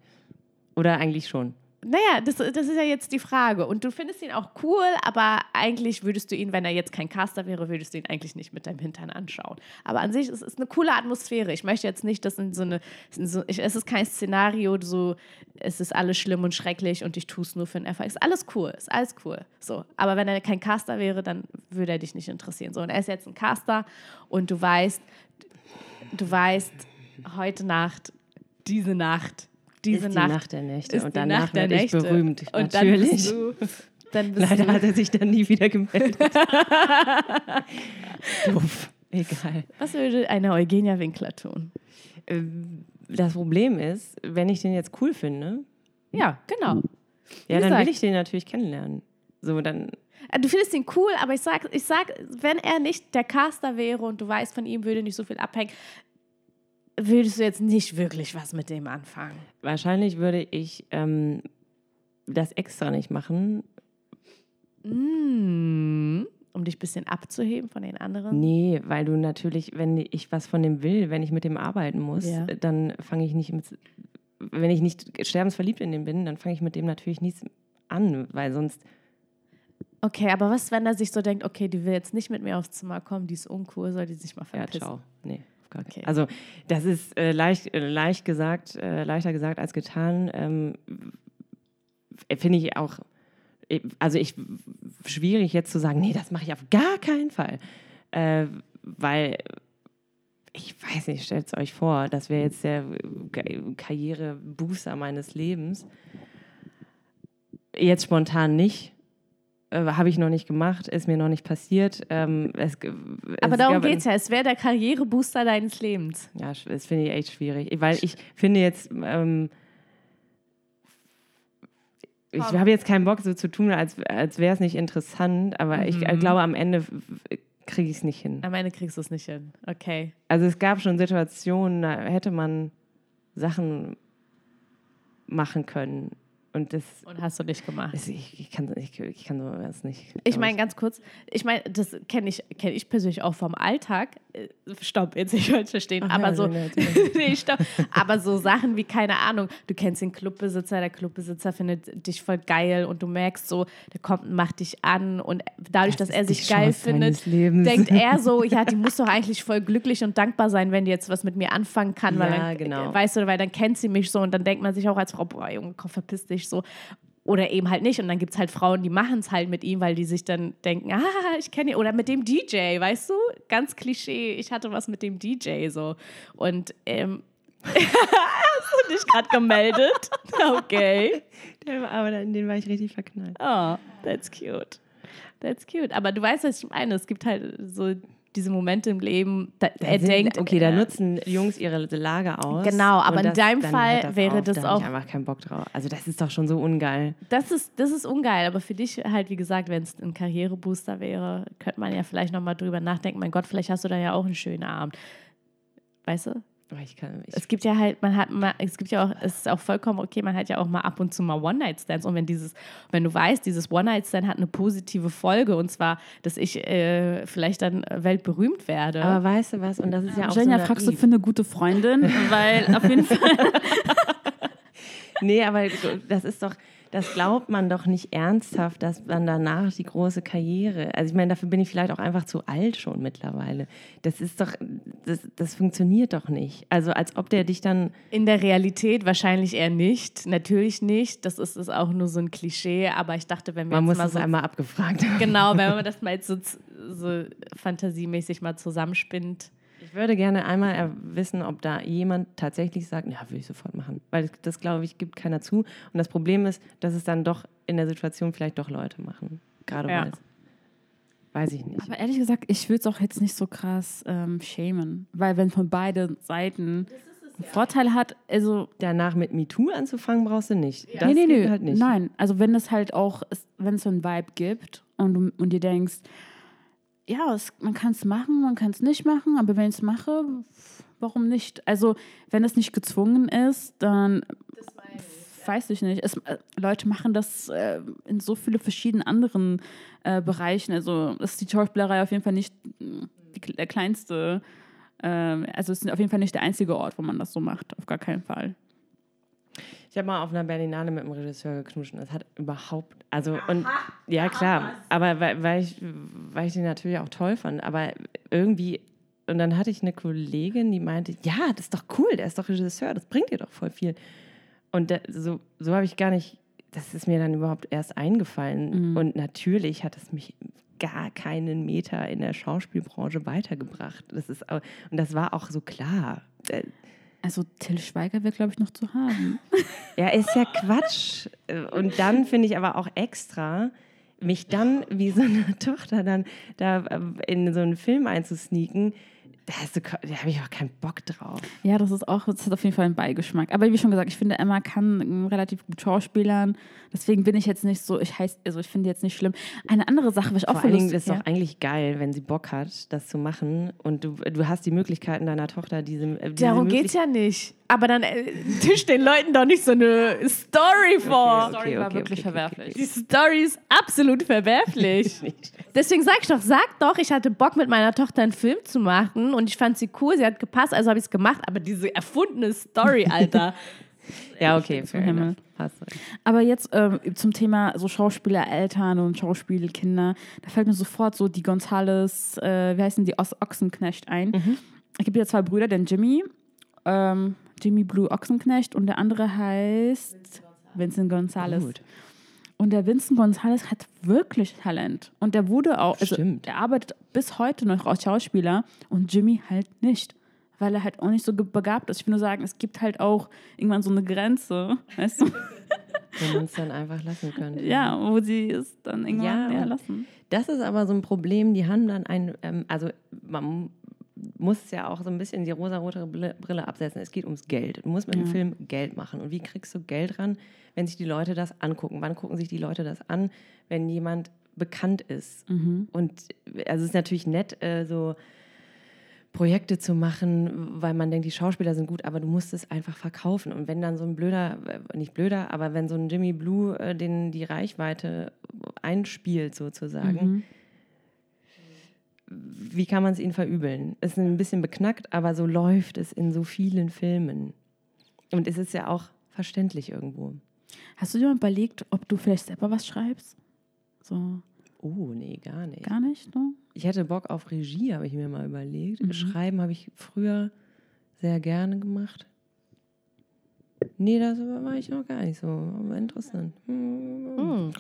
C: Oder eigentlich schon.
B: Naja, das, das ist ja jetzt die Frage. Und du findest ihn auch cool, aber eigentlich würdest du ihn, wenn er jetzt kein Caster wäre, würdest du ihn eigentlich nicht mit deinem Hintern anschauen. Aber an sich ist es eine coole Atmosphäre. Ich möchte jetzt nicht, dass in so eine, in so, ich, es ist kein Szenario, so, es ist alles schlimm und schrecklich und ich tue es nur für einen Erfolg. Ist alles cool, ist alles cool. So. Aber wenn er kein Caster wäre, dann würde er dich nicht interessieren. So. Und er ist jetzt ein Caster und du weißt, du weißt, heute Nacht, diese Nacht, diese
C: ist die
B: Nacht,
C: Nacht der Nächte. und danach
B: Nacht
C: werde ich berühmt.
B: Und
C: Natürlich.
B: dann bist
C: Leider hat er sich dann nie wieder gemeldet. Doof. Egal.
B: was würde eine Eugenia Winkler tun?
C: Ähm, Das Problem ist, wenn ich den jetzt cool finde,
B: Ja, genau.
C: ja, dann will ich den natürlich kennenlernen. So, dann,
B: Äh, Du findest ihn cool, aber ich sag, ich sag, wenn er nicht der Caster wäre und du weißt, von ihm würde nicht so viel abhängen, würdest du jetzt nicht wirklich was mit dem anfangen.
C: wahrscheinlich würde ich ähm, das extra nicht machen.
B: Mm, um dich ein bisschen abzuheben von den anderen.
C: Nee, weil du natürlich, wenn ich was von dem will, wenn ich mit dem arbeiten muss,
B: Ja.
C: dann fange ich nicht mit, wenn ich nicht sterbensverliebt in dem bin, dann fange ich mit dem natürlich nichts an, weil sonst,
B: Okay, aber was, wenn er sich so denkt, okay, die will jetzt nicht mit mir aufs Zimmer kommen, die ist uncool, soll die sich mal
C: ja,
B: verpissen?
C: ciao. Nee,
B: Okay.
C: Also, das ist äh, leicht, äh, leicht gesagt, äh, leichter gesagt als getan. Ähm, Finde ich auch, äh, also ich, schwierig jetzt zu sagen, nee, das mache ich auf gar keinen Fall. Äh, weil, ich weiß nicht, stellt es euch vor, das wäre jetzt der äh, Karrierebooster meines Lebens. Jetzt spontan nicht. Äh, Habe ich noch nicht gemacht, ist mir noch nicht passiert. Ähm, es,
B: Aber
C: es
B: darum geht es ja. Es wäre der Karrierebooster deines Lebens.
C: ja, das finde ich echt schwierig, weil ich finde jetzt, ähm, ich habe jetzt keinen Bock so zu tun, als, als wäre es nicht interessant, aber ich äh, glaube, am Ende kriege ich es nicht hin.
B: Am Ende kriegst du es nicht hin. Okay.
C: Also es gab schon Situationen, da hätte man Sachen machen können und das,
B: Und hast du nicht gemacht.
C: das ich, ich, kann, ich, ich kann sowas nicht.
B: Ich meine, ganz kurz, ich meine, das kenne ich, kenn ich persönlich auch vom Alltag. Äh, Stopp, jetzt nicht falsch verstehen,
C: Ach
B: aber
C: ja,
B: so,
C: nee,
B: stopp. aber so Sachen wie, keine Ahnung, du kennst den Clubbesitzer, der Clubbesitzer findet dich voll geil und du merkst so, der kommt und macht dich an und dadurch,
C: Das
B: dass er sich geil
C: Chance
B: findet, denkt er so, ja, die muss doch eigentlich voll glücklich und dankbar sein, wenn die jetzt was mit mir anfangen kann, weil
C: Ja,
B: dann,
C: genau.
B: weißt du, weil dann kennt sie mich so und dann denkt man sich auch als Frau, boah, Junge, komm, verpiss dich so. Oder eben halt nicht. Und dann gibt es halt Frauen, die machen es halt mit ihm, weil die sich dann denken, ah, ich kenne ihn. Oder mit dem DJ, weißt du? Ganz Klischee, ich hatte was mit dem DJ so. Und ähm, hast du dich gerade gemeldet? Okay.
C: Aber in den war ich richtig verknallt.
B: Oh, that's cute. That's cute. Aber du weißt, was ich meine. Es gibt halt so diese Momente im Leben, da, er
C: sind-
B: denkt,
C: okay, da
B: äh,
C: nutzen Jungs ihre Lage aus.
B: Genau, aber
C: Und
B: in deinem Fall
C: das
B: wäre
C: auf,
B: das
C: da
B: auch-
C: Ich einfach keinen Bock drauf. Also das ist doch schon so ungeil.
B: Das ist, das ist ungeil, aber für dich halt, wie gesagt, wenn es ein Karrierebooster wäre, könnte man ja vielleicht nochmal drüber nachdenken. Mein Gott, vielleicht hast du da ja auch einen schönen Abend. Weißt du?
C: Ich kann, ich,
B: Es gibt ja halt, man hat mal, es gibt ja auch, es ist auch vollkommen okay, man hat ja auch mal ab und zu mal One-Night-Stands. Und wenn dieses, wenn du weißt, dieses One-Night-Stand hat eine positive Folge, und zwar, dass ich äh, vielleicht dann weltberühmt werde.
C: aber weißt du was? Und das ist ja auch
A: Jenja,
C: so
A: fragst du für eine gute Freundin? Weil auf jeden Fall.
C: nee, aber das ist doch, das glaubt man doch nicht ernsthaft, dass man danach die große Karriere. Also ich meine, dafür bin ich vielleicht auch einfach zu alt schon mittlerweile. Das ist doch, das, das funktioniert doch nicht. Also als ob der dich dann.
B: In der Realität wahrscheinlich eher nicht. Natürlich nicht. Das ist, ist auch nur so ein Klischee. Aber ich dachte, wenn wir
C: Man
B: jetzt
C: muss
B: mal
C: es
B: so
C: einmal abgefragt haben.
B: genau, wenn man das mal jetzt so, so fantasiemäßig mal zusammenspinnt.
C: Ich würde gerne einmal wissen, ob da jemand tatsächlich sagt, ja, will ich sofort machen. Weil das, das glaube ich, gibt keiner zu. Und das Problem ist, dass es dann doch in der Situation vielleicht doch Leute machen. Gerade
B: Ja.
C: weil es. Weiß ich nicht.
A: Aber ehrlich gesagt, ich würde es auch jetzt nicht so krass ähm, schämen. Weil wenn von beiden Seiten einen Vorteil hat, also
C: Danach mit MeToo anzufangen, brauchst du nicht. Das
A: nee, nee,
C: geht
A: nee.
C: halt nicht.
A: Nein, also wenn es halt auch, wenn es so einen Vibe gibt und, du, und dir denkst, ja, es, man kann es machen, man kann es nicht machen, aber wenn ich es mache, warum nicht? Also wenn es nicht gezwungen ist, dann weiß ich nicht. Es, äh, Leute machen das äh, in so viele verschiedenen anderen äh, Bereichen. Also ist die Schauspielerei auf jeden Fall nicht mh, die, der kleinste, ähm, also es ist auf jeden Fall nicht der einzige Ort, wo man das so macht, auf gar keinen Fall.
C: Ich habe mal auf einer Berlinale mit dem Regisseur geknutscht und das hat überhaupt, also und ja klar, aber weil, weil, ich, weil ich den natürlich auch toll fand, aber irgendwie, und dann hatte ich eine Kollegin, die meinte, ja, das ist doch cool, der ist doch Regisseur, das bringt dir doch voll viel. Und da, so, so habe ich gar nicht, das ist mir dann überhaupt erst eingefallen. Und natürlich hat es mich gar keinen Meter in der Schauspielbranche weitergebracht. Das ist, und das war auch so klar. Äh,
A: Also Till Schweiger wäre, glaube ich, noch zu haben.
C: Ja, ist ja Quatsch. Und dann finde ich aber auch extra, mich dann wie so eine Tochter dann da ähm, in so einen Film einzusneaken, da, da habe ich auch keinen Bock drauf.
A: Ja, das ist auch, das hat auf jeden Fall einen Beigeschmack. Aber wie schon gesagt, ich finde, Emma kann relativ gut schauspielern. Deswegen bin ich jetzt nicht so, ich heiß, also ich finde jetzt nicht schlimm. Eine andere Sache, was ich auch
C: Vor allen Dingen ist es doch eigentlich geil, wenn sie Bock hat, das zu machen. Und du, du hast die Möglichkeiten deiner Tochter, diese, diese
B: Darum
C: Möglich-
B: geht's ja nicht. Aber dann äh, tisch den Leuten doch nicht so eine Story vor.
A: Story war wirklich verwerflich.
B: Die Story ist absolut verwerflich. Deswegen sag ich doch, sag doch, ich hatte Bock mit meiner Tochter einen Film zu machen und ich fand sie cool, sie hat gepasst, also habe ich es gemacht. Aber diese erfundene Story, Alter.
C: Ja, okay, fair
A: Himmel.
C: enough. Recht.
A: Aber jetzt ähm, zum Thema so Schauspielereltern und Schauspielkinder, da fällt mir sofort so die Gonzales, äh, wie heißen die, Os Ochsenknecht ein. Es gibt ja zwei Brüder, den Jimmy, ähm, Jimmy Blue Ochsenknecht und der andere heißt Vincent Gonzales.
C: Gut.
A: Und der Vincent Gonzales hat wirklich Talent. Und der wurde auch, also
C: Stimmt.
A: er arbeitet bis heute noch als Schauspieler und Jimmy halt nicht. Weil er halt auch nicht so begabt ist. Ich will nur sagen, es gibt halt auch irgendwann so eine Grenze, weißt du?
C: Wenn man es dann einfach lassen könnte.
A: Ja, wo sie es dann irgendwann
C: Ja,
A: ja, lassen.
C: Das ist aber so ein Problem, die haben dann ein, ähm, also man muss ja auch so ein bisschen die rosarote Brille, absetzen. Es geht ums Geld. Du musst mit dem
A: Ja.
C: Film Geld machen. Und wie kriegst du Geld ran, wenn sich die Leute das angucken? Wann gucken sich die Leute das an, wenn jemand bekannt ist?
A: Mhm.
C: Und also es ist natürlich nett, äh, so Projekte zu machen, weil man denkt, die Schauspieler sind gut, aber du musst es einfach verkaufen. Und wenn dann so ein blöder, äh, nicht blöder, aber wenn so ein Jimmy Blue äh, den die Reichweite einspielt sozusagen, wie kann man es ihnen verübeln? Es ist ein bisschen beknackt, aber so läuft es in so vielen Filmen. Und es ist ja auch verständlich irgendwo.
A: Hast du dir mal überlegt, ob du vielleicht selber was schreibst? So,
C: Oh, nee, gar nicht.
A: gar nicht, ne?
C: Ich hätte Bock auf Regie, habe ich mir mal überlegt.
A: Mhm.
C: Schreiben habe ich früher sehr gerne gemacht. Nee, das war ich noch gar nicht so. Aber interessant. Hm.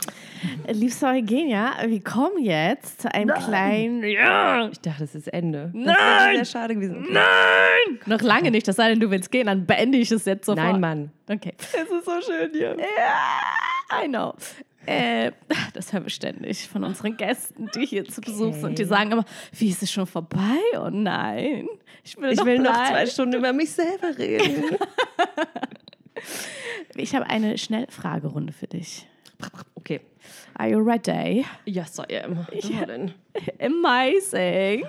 B: Liebste Eugenia, wir kommen jetzt zu einem kleinen. Ja!
C: Ich dachte, das ist Ende. Das
B: Nein!
C: wäre sehr schade gewesen. Okay.
B: Nein! Noch lange nicht, das sei denn, du willst gehen, dann beende ich es jetzt sofort.
C: Nein, Mann.
B: Okay.
C: Es ist so schön hier.
B: Ja, I know. Äh, das hören wir ständig von unseren Gästen, die hier zu Besuch sind. Die sagen immer, wie ist es schon vorbei? Oh nein, ich will,
C: Ich
B: noch
C: will noch zwei Stunden über mich selber reden.
B: Ich habe eine Schnellfragerunde für dich.
C: Okay.
B: Are you ready?
C: Yes, I am. Ja. Denn.
B: Amazing.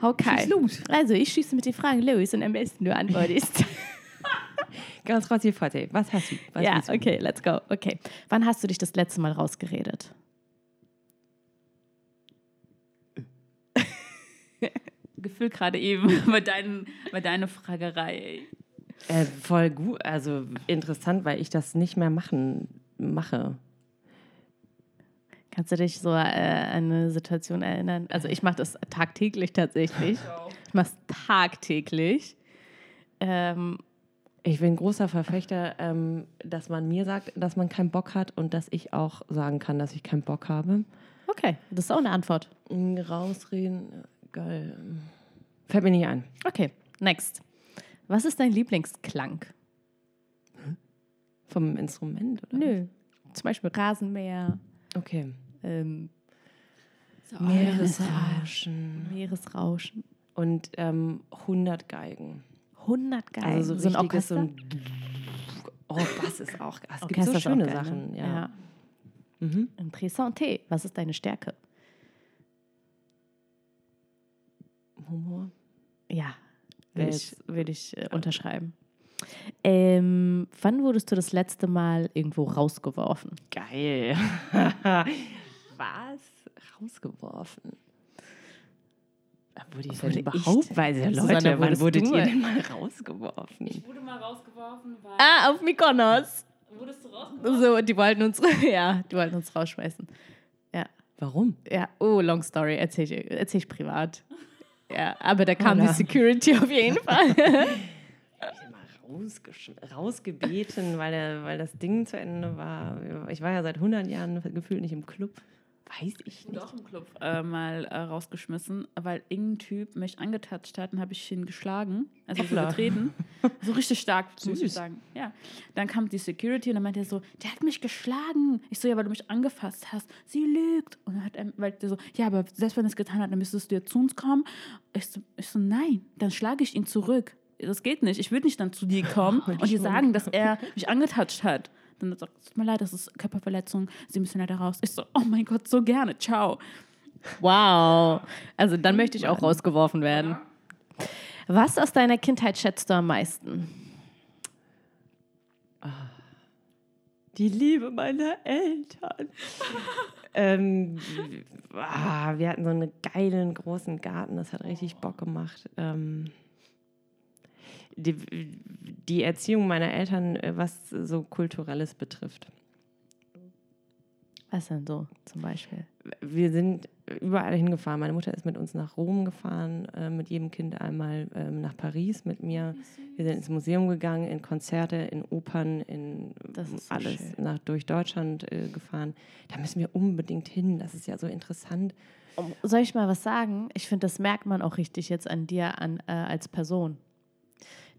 B: Okay.
C: Schieß los.
B: Also, ich schieße mit den Fragen los und am besten du antwortest.
C: Ganz hier Forte. Was hast du? Was
B: ja,
C: du?
B: okay, let's go. Okay. Wann hast du dich das letzte Mal rausgeredet?
A: Gefühl gerade eben bei, deinen, bei deiner Fragerei.
C: Äh, voll gut, also interessant, weil ich das nicht mehr machen mache.
B: Kannst du dich so äh, an eine Situation erinnern? Also ich mache das tagtäglich tatsächlich. Ich mache es tagtäglich. Ähm,
C: Ich bin großer Verfechter, ähm, dass man mir sagt, dass man keinen Bock hat und dass ich auch sagen kann, dass ich keinen Bock habe.
B: okay, das ist auch eine Antwort.
C: Mm, Rausreden, geil. Fällt mir nicht ein.
B: Okay, next. Was ist dein Lieblingsklang?
C: Vom Instrument, oder?
B: Nö. Zum Beispiel Rasenmäher,
C: Okay.
B: ähm,
C: Meeresrauschen.
B: Meeresrauschen.
C: Und ähm, 100 Geigen.
B: 100 Geigen.
C: Also so,
B: ein
C: richtiges, so
B: Orchester?
C: ein Oh, Bass ist auch. Es gibt
B: Orchester
C: so schöne
B: geil, ne?
C: Sachen. Ja.
B: ja.
C: Mhm.
B: Interessante. Was ist deine Stärke?
C: Humor.
B: Ja, will ich, will ich äh, unterschreiben. Ähm, wann wurdest du das letzte Mal irgendwo rausgeworfen?
C: Geil. Was? Rausgeworfen. Wurde ich
B: Wurde
C: denn
B: ich-
C: überhaupt? Weil ja,
B: Susanne,
C: Leute, wann wurdet
B: du-
C: ihr denn mal rausgeworfen?
A: Ich wurde mal rausgeworfen, weil.
B: Ah, auf Mykonos.
A: Wurdest du rausgeworfen?
B: So, die wollten uns, ja, die wollten uns rausschmeißen. Ja,
C: Warum?
B: ja. Oh, long story. Erzähl ich, erzähl ich privat. Ja, aber da kam
C: Oder?
B: die Security auf jeden Fall.
C: Rausgebeten, weil, der, weil das Ding zu Ende war. Ich war ja seit 100 Jahren gefühlt nicht im Club. Weiß ich nicht.
A: auch im Club äh, mal äh, rausgeschmissen, weil irgendein Typ mich angetatscht hat und habe ich ihn geschlagen, also so getreten. So richtig stark, muss ich sagen. Ja. Dann kam die Security und dann meinte er so, der hat mich geschlagen. Ich so, ja, weil du mich angefasst hast. Sie lügt. Und dann hat er, weil der so, ja, aber selbst wenn er es getan hat, dann müsstest du ja zu uns kommen. Ich so, ich so nein, dann schlage ich ihn zurück. Das geht nicht. Ich würde nicht dann zu dir kommen und dir sagen, dass er mich angetatscht hat. Dann er gesagt, es tut mir leid, das ist Körperverletzung. Sie müssen leider raus. Ich so, oh mein Gott, so gerne. Ciao.
B: Wow. Also dann möchte ich auch rausgeworfen werden. Was aus deiner Kindheit schätzt du am meisten?
C: Die Liebe meiner Eltern. ähm, ah, wir hatten so einen geilen großen Garten, das hat richtig Bock gemacht. Ähm, die, die Erziehung meiner Eltern, äh, was so Kulturelles betrifft.
B: Was denn so zum Beispiel?
C: Wir sind überall hingefahren. Meine Mutter ist mit uns nach Rom gefahren, äh, mit jedem Kind einmal ähm, nach Paris mit mir. Wir sind ins Museum gegangen, in Konzerte, in Opern, in
B: so
C: alles
B: schön.
C: nach, durch Deutschland äh, gefahren. Da müssen wir unbedingt hin. Das ist ja so interessant.
B: Soll ich mal was sagen? Ich finde, das merkt man auch richtig jetzt an dir an, äh, als Person.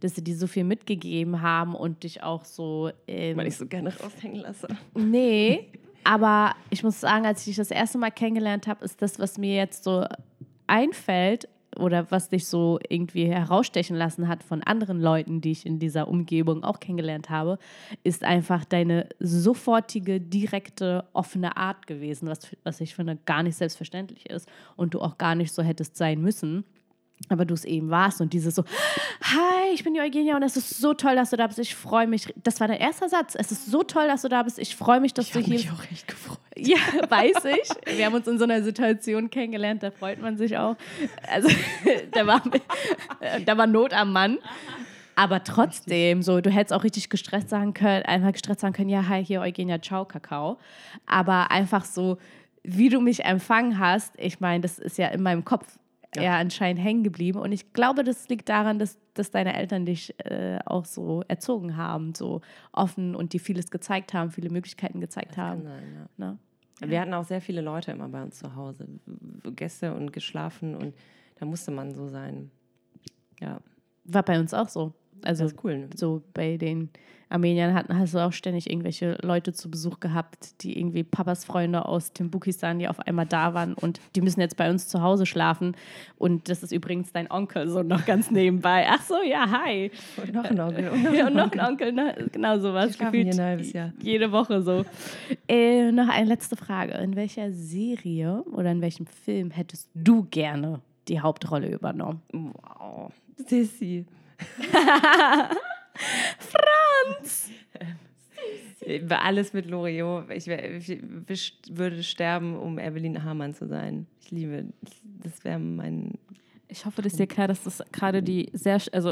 B: Dass sie dir so viel mitgegeben haben und dich auch so. Ähm,
C: Weil ich so gerne raushängen lasse.
B: Nee, aber ich muss sagen, als ich dich das erste Mal kennengelernt habe, ist das, was mir jetzt so einfällt oder was dich so irgendwie herausstechen lassen hat von anderen Leuten, die ich in dieser Umgebung auch kennengelernt habe, ist einfach deine sofortige, direkte, offene Art gewesen, was, was ich finde gar nicht selbstverständlich ist und du auch gar nicht so hättest sein müssen. Aber du es eben warst und dieses so, hi, ich bin die Eugenia und es ist so toll, dass du da bist. Ich freue mich. Das war dein erster Satz. Es ist so toll, dass du da bist. Ich freue mich, dass
C: Ich
B: du
C: habe
B: hier
C: mich auch echt gefreut.
B: ja, weiß ich. Wir haben uns in so einer Situation kennengelernt, da freut man sich auch. Also da war, da war Not am Mann. Aber trotzdem, so, du hättest auch richtig gestresst sagen können, einfach gestresst sagen können, ja, hi, hier Eugenia, ciao, Kakao. Aber einfach so, wie du mich empfangen hast, ich meine, das ist ja in meinem Kopf ja. anscheinend hängen geblieben. Und ich glaube, das liegt daran, dass, dass deine Eltern dich äh, auch so erzogen haben, so offen und dir vieles gezeigt haben, viele Möglichkeiten gezeigt haben.
C: Kann sein, ja.
B: Ne?
C: Wir hatten auch sehr viele Leute immer bei uns zu Hause. Gäste und geschlafen und da musste man so sein. Ja,
B: War bei uns auch so. Also
C: cool. Ne?
B: so bei den Armeniern hatten, hast du auch ständig irgendwelche Leute zu Besuch gehabt, die irgendwie Papas Freunde aus Timbukistan, die auf einmal da waren und die müssen jetzt bei uns zu Hause schlafen. Und das ist übrigens dein Onkel, so noch ganz nebenbei. Ach so, ja, hi.
C: Und noch ein Onkel. Und noch
B: Ja, und
C: ein
B: noch ein Onkel, ne? genau sowas.
C: Hier ein halbes Jahr.
B: Jede Woche so. Äh, noch eine letzte Frage. In welcher Serie oder in welchem Film hättest du gerne die Hauptrolle übernommen?
C: Wow. Sissi.
B: Franz!
C: Alles mit Loriot. Ich, ich würde sterben, um Evelyn Hamann zu sein. Ich liebe, das wäre mein.
A: Ich hoffe, das ist dir klar, dass das gerade die sehr, also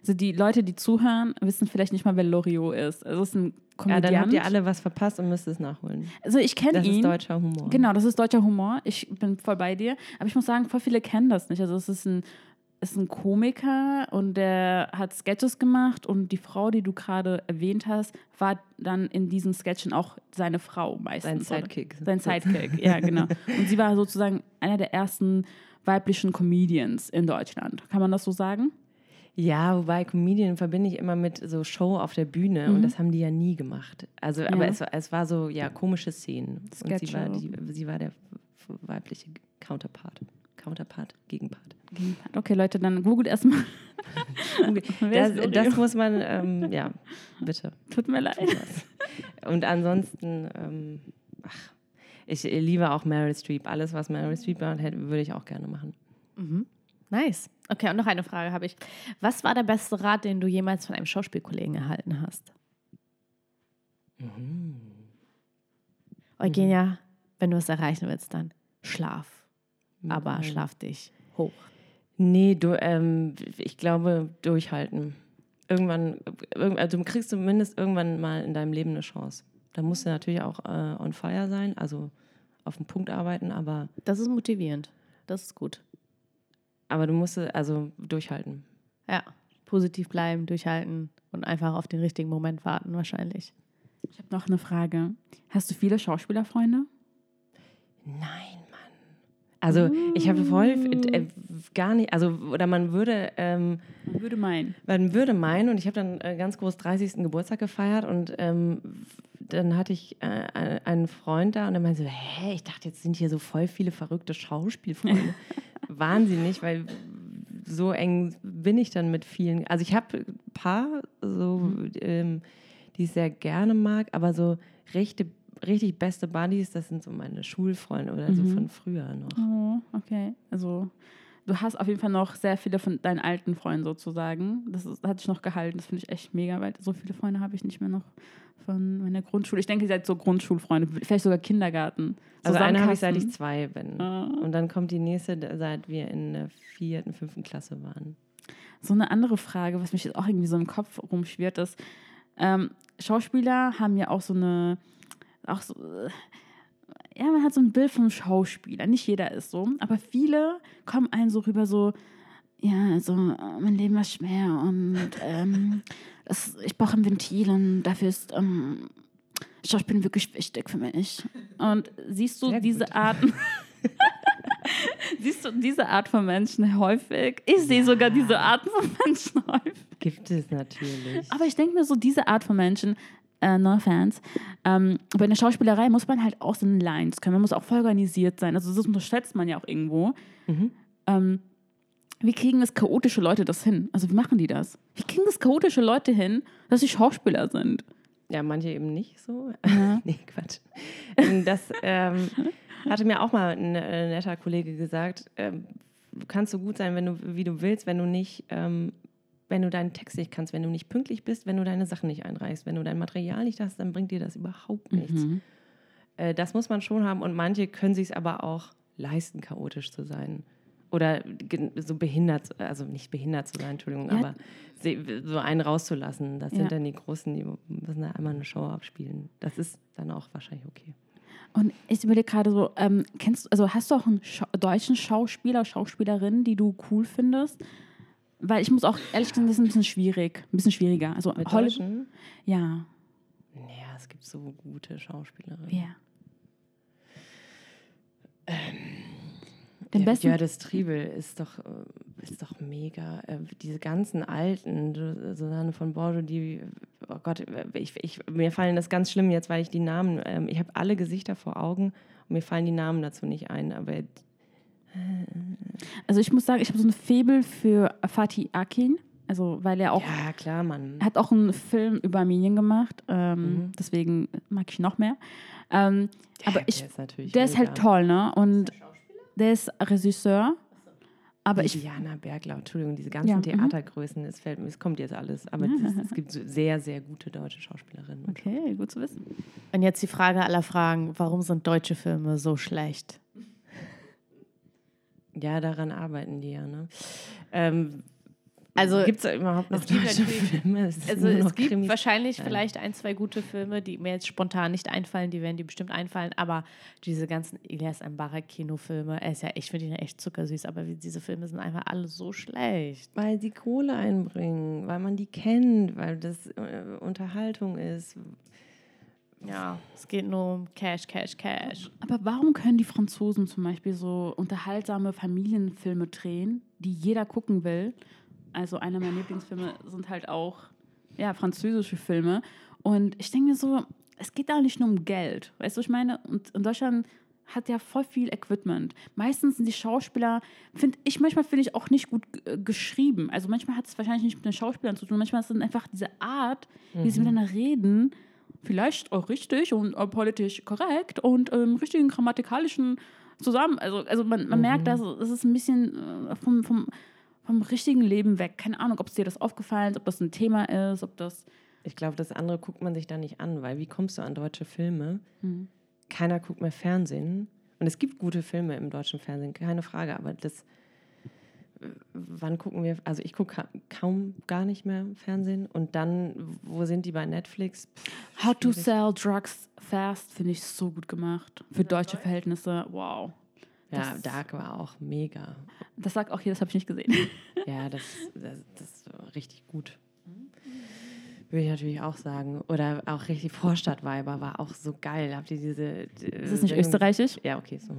A: Also die Leute, die zuhören, wissen vielleicht nicht mal, wer Loriot ist. Also es ist ein
C: Ja,
A: Komödiant.
C: dann habt ihr alle was verpasst und müsst es nachholen.
A: also ich kenne
C: Das
A: ihn.
C: ist deutscher Humor.
A: Genau, das ist deutscher Humor. Ich bin voll bei dir. Aber ich muss sagen, voll viele kennen das nicht. Also es ist ein, ist ein Komiker und der hat Sketches gemacht und die Frau, die du gerade erwähnt hast, war dann in diesen Sketchen auch seine Frau meistens.
C: Sein
A: oder?
C: Sidekick.
A: Sein Sidekick, ja, genau. Und sie war sozusagen einer der ersten weiblichen Comedians in Deutschland. Kann man das so sagen?
C: Ja, wobei Comedian verbinde ich immer mit so Show auf der Bühne und das haben die ja nie gemacht. Also, aber
A: Mhm. Ja.
C: es, war- es war so, ja, komische Szenen. Und sie war, die, sie war der weibliche Counterpart. Counterpart, Gegenpart.
A: Okay, Leute, dann googelt erstmal.
C: Das, das muss man, ähm, ja, bitte.
A: Tut mir leid.
C: Und ansonsten, ähm, ach, ich liebe auch Meryl Streep. Alles, was Meryl Streep macht, hätte- würde ich auch gerne machen.
B: Nice. Okay, und noch eine Frage habe ich. Was war der beste Rat, den du jemals von einem Schauspielkollegen erhalten hast? Eugenia, wenn du es erreichen willst, dann schlaf. Aber
C: Nein.
B: schlaf dich hoch.
C: Nee, du, ähm, ich glaube, durchhalten. Irgendwann, irgend- also du kriegst zumindest irgendwann mal in deinem Leben eine Chance. Da musst du natürlich auch äh, on fire sein, also auf den Punkt arbeiten, aber,
B: Das ist motivierend. Das ist gut.
C: aber du musst also durchhalten.
B: Ja. Positiv bleiben, durchhalten und einfach auf den richtigen Moment warten, wahrscheinlich.
A: Ich habe noch eine Frage. Hast du viele Schauspielerfreunde?
C: Nein. Also ich habe voll äh, gar nicht, also oder man würde, ähm,
A: Man würde meinen.
C: man würde meinen und ich habe dann äh, ganz groß 30. Geburtstag gefeiert und ähm, dann hatte ich äh, einen Freund da und der meinte so, hä, ich dachte, jetzt sind hier so voll viele verrückte Schauspielfreunde. Nicht, weil so eng bin ich dann mit vielen. Also ich habe ein paar, so, ähm, die ich sehr gerne mag, aber so richtig, richtig beste Buddies, das sind so meine Schulfreunde oder so von früher noch.
A: Oh, okay. Also du hast auf jeden Fall noch sehr viele von deinen alten Freunden sozusagen. Das ist, hat sich noch gehalten. Das finde ich echt mega, weil so viele Freunde habe ich nicht mehr noch von meiner Grundschule. Ich denke, ihr seid so Grundschulfreunde, vielleicht sogar Kindergarten.
C: Also eine habe ich seit ich zwei bin.
A: Ah.
C: Und dann kommt die nächste, seit wir in der vierten, fünften Klasse waren.
A: So eine andere Frage, was mich jetzt auch irgendwie so im Kopf rumschwirrt, ist, ähm, Schauspieler haben ja auch so eine, auch so, äh, ja, man hat so ein Bild vom Schauspieler. Nicht jeder ist so, aber viele kommen einem so rüber so, ja, also äh, mein Leben war schwer und ähm, das, ich brauche ein Ventil und dafür ist ähm, Schauspiel wirklich wichtig für mich. Und siehst du
C: Sehr
A: diese
C: gut.
A: Arten, siehst du diese Art von Menschen häufig? Ich sehe sogar diese Arten von Menschen häufig.
C: Gibt es natürlich.
A: Aber ich denke mir so, diese Art von Menschen, äh, no offense, ähm, bei der Schauspielerei muss man halt auch so eine Lines können. Man muss auch voll organisiert sein. Also das unterschätzt man ja auch irgendwo. Ähm, wie kriegen das chaotische Leute das hin? Also wie machen die das? Wie kriegen das chaotische Leute hin, dass sie Schauspieler sind?
C: Ja, manche eben nicht so.
A: Ja.
C: nee, Quatsch. Ähm, Das ähm, hatte mir auch mal ein äh, netter Kollege gesagt. Ähm, du kannst so gut sein, wenn du, wie du willst, wenn du nicht, ähm, wenn du deinen Text nicht kannst, wenn du nicht pünktlich bist, wenn du deine Sachen nicht einreichst, wenn du dein Material nicht hast, dann bringt dir das überhaupt nichts. Äh, das muss man schon haben und manche können sich es aber auch leisten, chaotisch zu sein. Oder so behindert, also nicht behindert zu sein, Entschuldigung,
A: Ja.
C: aber so einen rauszulassen. Das
A: Ja.
C: sind dann die Großen, die müssen da einmal eine Show abspielen. Das ist dann auch wahrscheinlich okay.
A: Und ich überlege gerade so, ähm, kennst also hast du auch einen Scha deutschen Schauspieler, Schauspielerin, die du cool findest? Weil ich muss auch ehrlich gesagt, das ist ein bisschen schwierig, ein bisschen schwieriger. Also
C: Mit
A: Hollywood,
C: Deutschen?
A: ja,
C: Ja, es gibt so gute Schauspielerinnen.
A: wer? Den
C: Ja,
A: besten.
C: Jördis Triebel ist doch, äh, ist doch mega. Äh, Diese ganzen alten, Susanne von Bordeaux, die, oh Gott, ich, ich, mir fallen das ganz schlimm jetzt, weil ich die Namen, ähm, ich habe alle Gesichter vor Augen und mir fallen die Namen dazu nicht ein, aber
A: Also ich muss sagen, ich habe so ein Faible für Fatih Akin, also weil er auch
C: ja, klar, Mann.
A: Er hat auch einen Film über Armenien gemacht, ähm,
C: Mhm.
A: deswegen mag ich noch mehr. Ähm, aber
C: Ja,
A: ich,
C: der ist natürlich
A: der ist halt toll, ne? Und der ist Regisseur. Aber ich,
C: Diana Berglau, Entschuldigung, diese ganzen
A: Ja, mhm.
C: Theatergrößen, es fällt mir, es kommt jetzt alles, aber das, es gibt so sehr, sehr gute deutsche Schauspielerinnen.
A: okay, gut zu wissen.
B: Und jetzt die Frage aller Fragen: Warum sind deutsche Filme so schlecht?
C: Ja, daran arbeiten die ja. Ne? Ähm,
B: Also
C: Gibt es überhaupt noch deutsche Filme? Es
B: Also es gibt
C: Krimis.
B: wahrscheinlich
C: Ja.
B: vielleicht ein, zwei gute Filme, die mir jetzt spontan nicht einfallen, die werden dir bestimmt einfallen, aber diese ganzen Elias Mbarek Kinofilme, er ist ja, ich finde ja echt zuckersüß, aber diese Filme sind einfach alle so schlecht.
C: Weil sie Kohle einbringen, weil man die kennt, weil das äh, Unterhaltung ist.
B: Ja, es geht nur um Cash, Cash, Cash.
A: Aber warum können die Franzosen zum Beispiel so unterhaltsame Familienfilme drehen, die jeder gucken will? Also einer meiner Lieblingsfilme sind halt auch ja, französische Filme. Und ich denke mir so, es geht da nicht nur um Geld. Weißt du, was ich meine? Und in Deutschland hat ja voll viel Equipment. Meistens sind die Schauspieler, finde ich, manchmal finde ich auch nicht gut äh, geschrieben. Also manchmal hat es wahrscheinlich nicht mit den Schauspielern zu tun. Manchmal ist es einfach diese Art, wie sie miteinander reden, vielleicht auch richtig und äh, politisch korrekt und ähm, richtigen grammatikalischen zusammen. Also, also man, man merkt, dass es ist ein bisschen äh, vom, vom, vom richtigen Leben weg. Keine Ahnung, ob es dir das aufgefallen ist, ob das ein Thema ist, ob das.
C: Ich glaube, das andere guckt man sich da nicht an, weil wie kommst du an deutsche Filme? Keiner guckt mehr Fernsehen. Und es gibt gute Filme im deutschen Fernsehen, keine Frage, aber das. Wann gucken wir? Also ich gucke ka kaum gar nicht mehr Fernsehen. Und dann, wo sind die bei Netflix? Pff,
A: How to. Sell Drugs Fast finde ich so gut gemacht. Für deutsche Verhältnisse. Wow.
C: Ja,
A: Das-
C: Dark war auch mega.
A: Das sagt auch hier, das habe ich nicht gesehen.
C: Ja, das, das, das war richtig gut. Würde ich natürlich auch sagen. Oder auch richtig Vorstadtweiber war auch so geil. Habt ihr diese.
A: Ist das nicht österreichisch?
C: Ja, okay. So.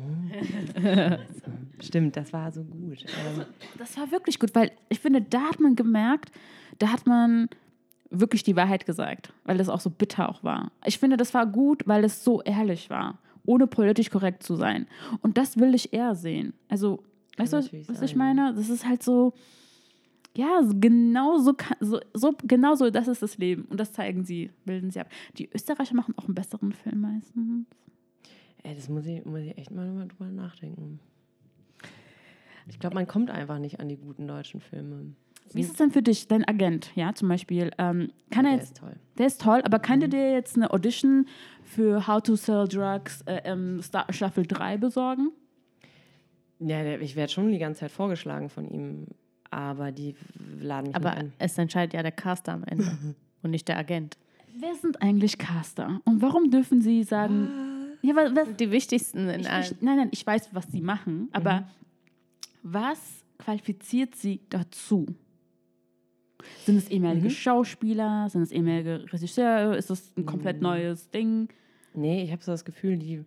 C: Stimmt, das war so gut. Ähm,
A: Das war wirklich gut, weil ich finde, da hat man gemerkt, da hat man wirklich die Wahrheit gesagt, weil es auch so bitter auch war. Ich finde, das war gut, weil es so ehrlich war, ohne politisch korrekt zu sein. Und das will ich eher sehen. Also, weißt du, was ich
C: sein.
A: meine? Das ist halt so, ja, genau so, so, so, genau so, das ist das Leben. Und das zeigen sie, bilden sie ab. Die Österreicher machen auch einen besseren Film meistens.
C: ey, das muss ich, muss ich echt mal drüber- nachdenken. Ich glaube, man kommt einfach nicht an die guten deutschen Filme.
A: Wie ist es denn für dich, dein Agent, ja, zum Beispiel? Ähm, kann er
C: Der
A: jetzt
C: ist toll.
A: Der ist toll, aber kann der dir jetzt eine Audition für How to Sell Drugs äh, ähm, Star Staffel 3 besorgen?
C: Ja, der, ich werde schon die ganze Zeit vorgeschlagen von ihm. Aber die laden mich
B: Aber es entscheidet ja der Caster am Ende und nicht der Agent.
A: Wer sind eigentlich Caster? Und warum dürfen sie sagen. Ja, was, was,
B: Die wichtigsten in
A: ich,
B: allen.
A: ich, nein, nein, ich weiß, was sie machen, aber was qualifiziert sie dazu? Sind es ehemalige Schauspieler? Sind es ehemalige Regisseure? Ist das ein komplett neues Ding?
C: Nee, ich habe so das Gefühl, die.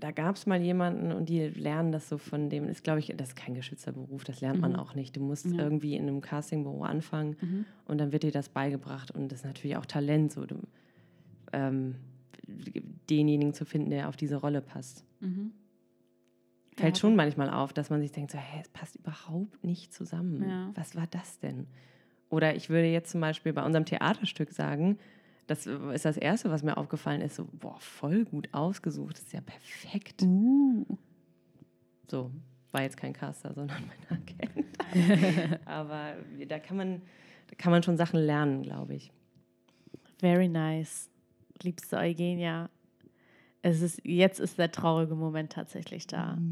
C: Da gab es mal jemanden und die lernen das so von dem. Ist, glaube ich, das ist kein geschützter Beruf, das lernt man auch nicht. Du musst
A: Ja.
C: irgendwie in einem Castingbüro anfangen und dann wird dir das beigebracht. Und das ist natürlich auch Talent, so du, ähm, denjenigen zu finden, der auf diese Rolle passt. Fällt
A: Ja.
C: schon manchmal auf, dass man sich denkt, so, hä, es passt überhaupt nicht zusammen.
A: Ja.
C: Was war das denn? Oder ich würde jetzt zum Beispiel bei unserem Theaterstück sagen, das ist das Erste, was mir aufgefallen ist, so, boah, voll gut ausgesucht, das ist ja perfekt.
A: Uh.
C: So, war jetzt kein Caster, sondern mein Agent. Aber da kann man, da kann man schon Sachen lernen, glaube ich.
B: Very nice. Liebste Eugenia. Es ist, jetzt ist der traurige Moment tatsächlich da.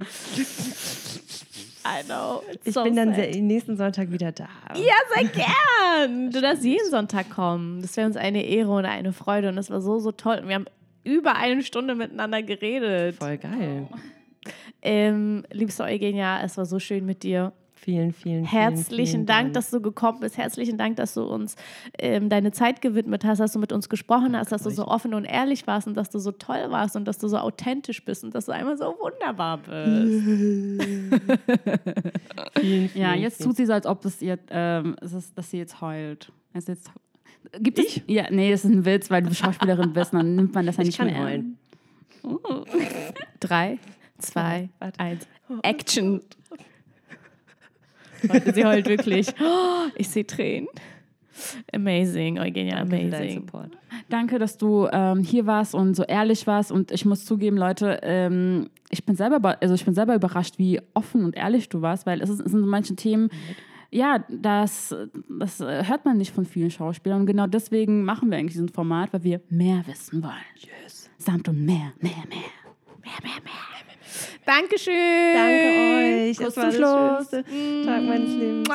B: I know.
C: Ich
B: so
C: bin dann
B: sad.
C: sehr, nächsten Sonntag wieder da.
B: Ja, sehr gern. Du darfst jeden Sonntag kommen. Das wäre uns eine Ehre und eine Freude. Und das war so, so toll. Und wir haben über eine Stunde miteinander geredet.
C: Voll geil.
B: Ähm, liebste Eugenia, es war so schön mit dir.
C: Vielen, vielen, vielen
B: Herzlichen
C: vielen
B: Dank, dass du gekommen bist. Herzlichen Dank, dass du uns ähm, deine Zeit gewidmet hast, dass du mit uns gesprochen hast, dass du so offen und ehrlich warst und dass du so toll warst und dass du so authentisch bist und dass du einmal so wunderbar bist.
C: Vielen,
A: Ja,
C: vielen,
A: jetzt
C: vielen-
A: tut sie so, als ob das ihr, ähm, es ist, dass sie jetzt heult. Also jetzt, gibt es? Ja, nee, das ist ein Witz, weil du Schauspielerin bist, dann nimmt man das ja
C: Ich
A: nicht
C: kann
A: mehr
C: heulen.
B: Drei, zwei,
C: Warte.
B: eins. Action. Sie heult wirklich. Oh, ich sehe Tränen. Amazing, Eugenia,
C: Danke
B: amazing.
C: Support.
A: Danke, dass du ähm, hier warst und so ehrlich warst. Und ich muss zugeben, Leute, ähm, ich bin selber, be- also ich bin selber überrascht, wie offen und ehrlich du warst, weil es, ist, es sind so manche Themen, ja, das, das äh, hört man nicht von vielen Schauspielern. Und genau deswegen machen wir eigentlich diesen Format, weil wir mehr wissen wollen. Yes. Samt und mehr, mehr, mehr. Mehr, mehr, mehr.
B: Dankeschön.
C: Danke euch.
B: Kuss zum Schluss.
C: Tag meines Lebens.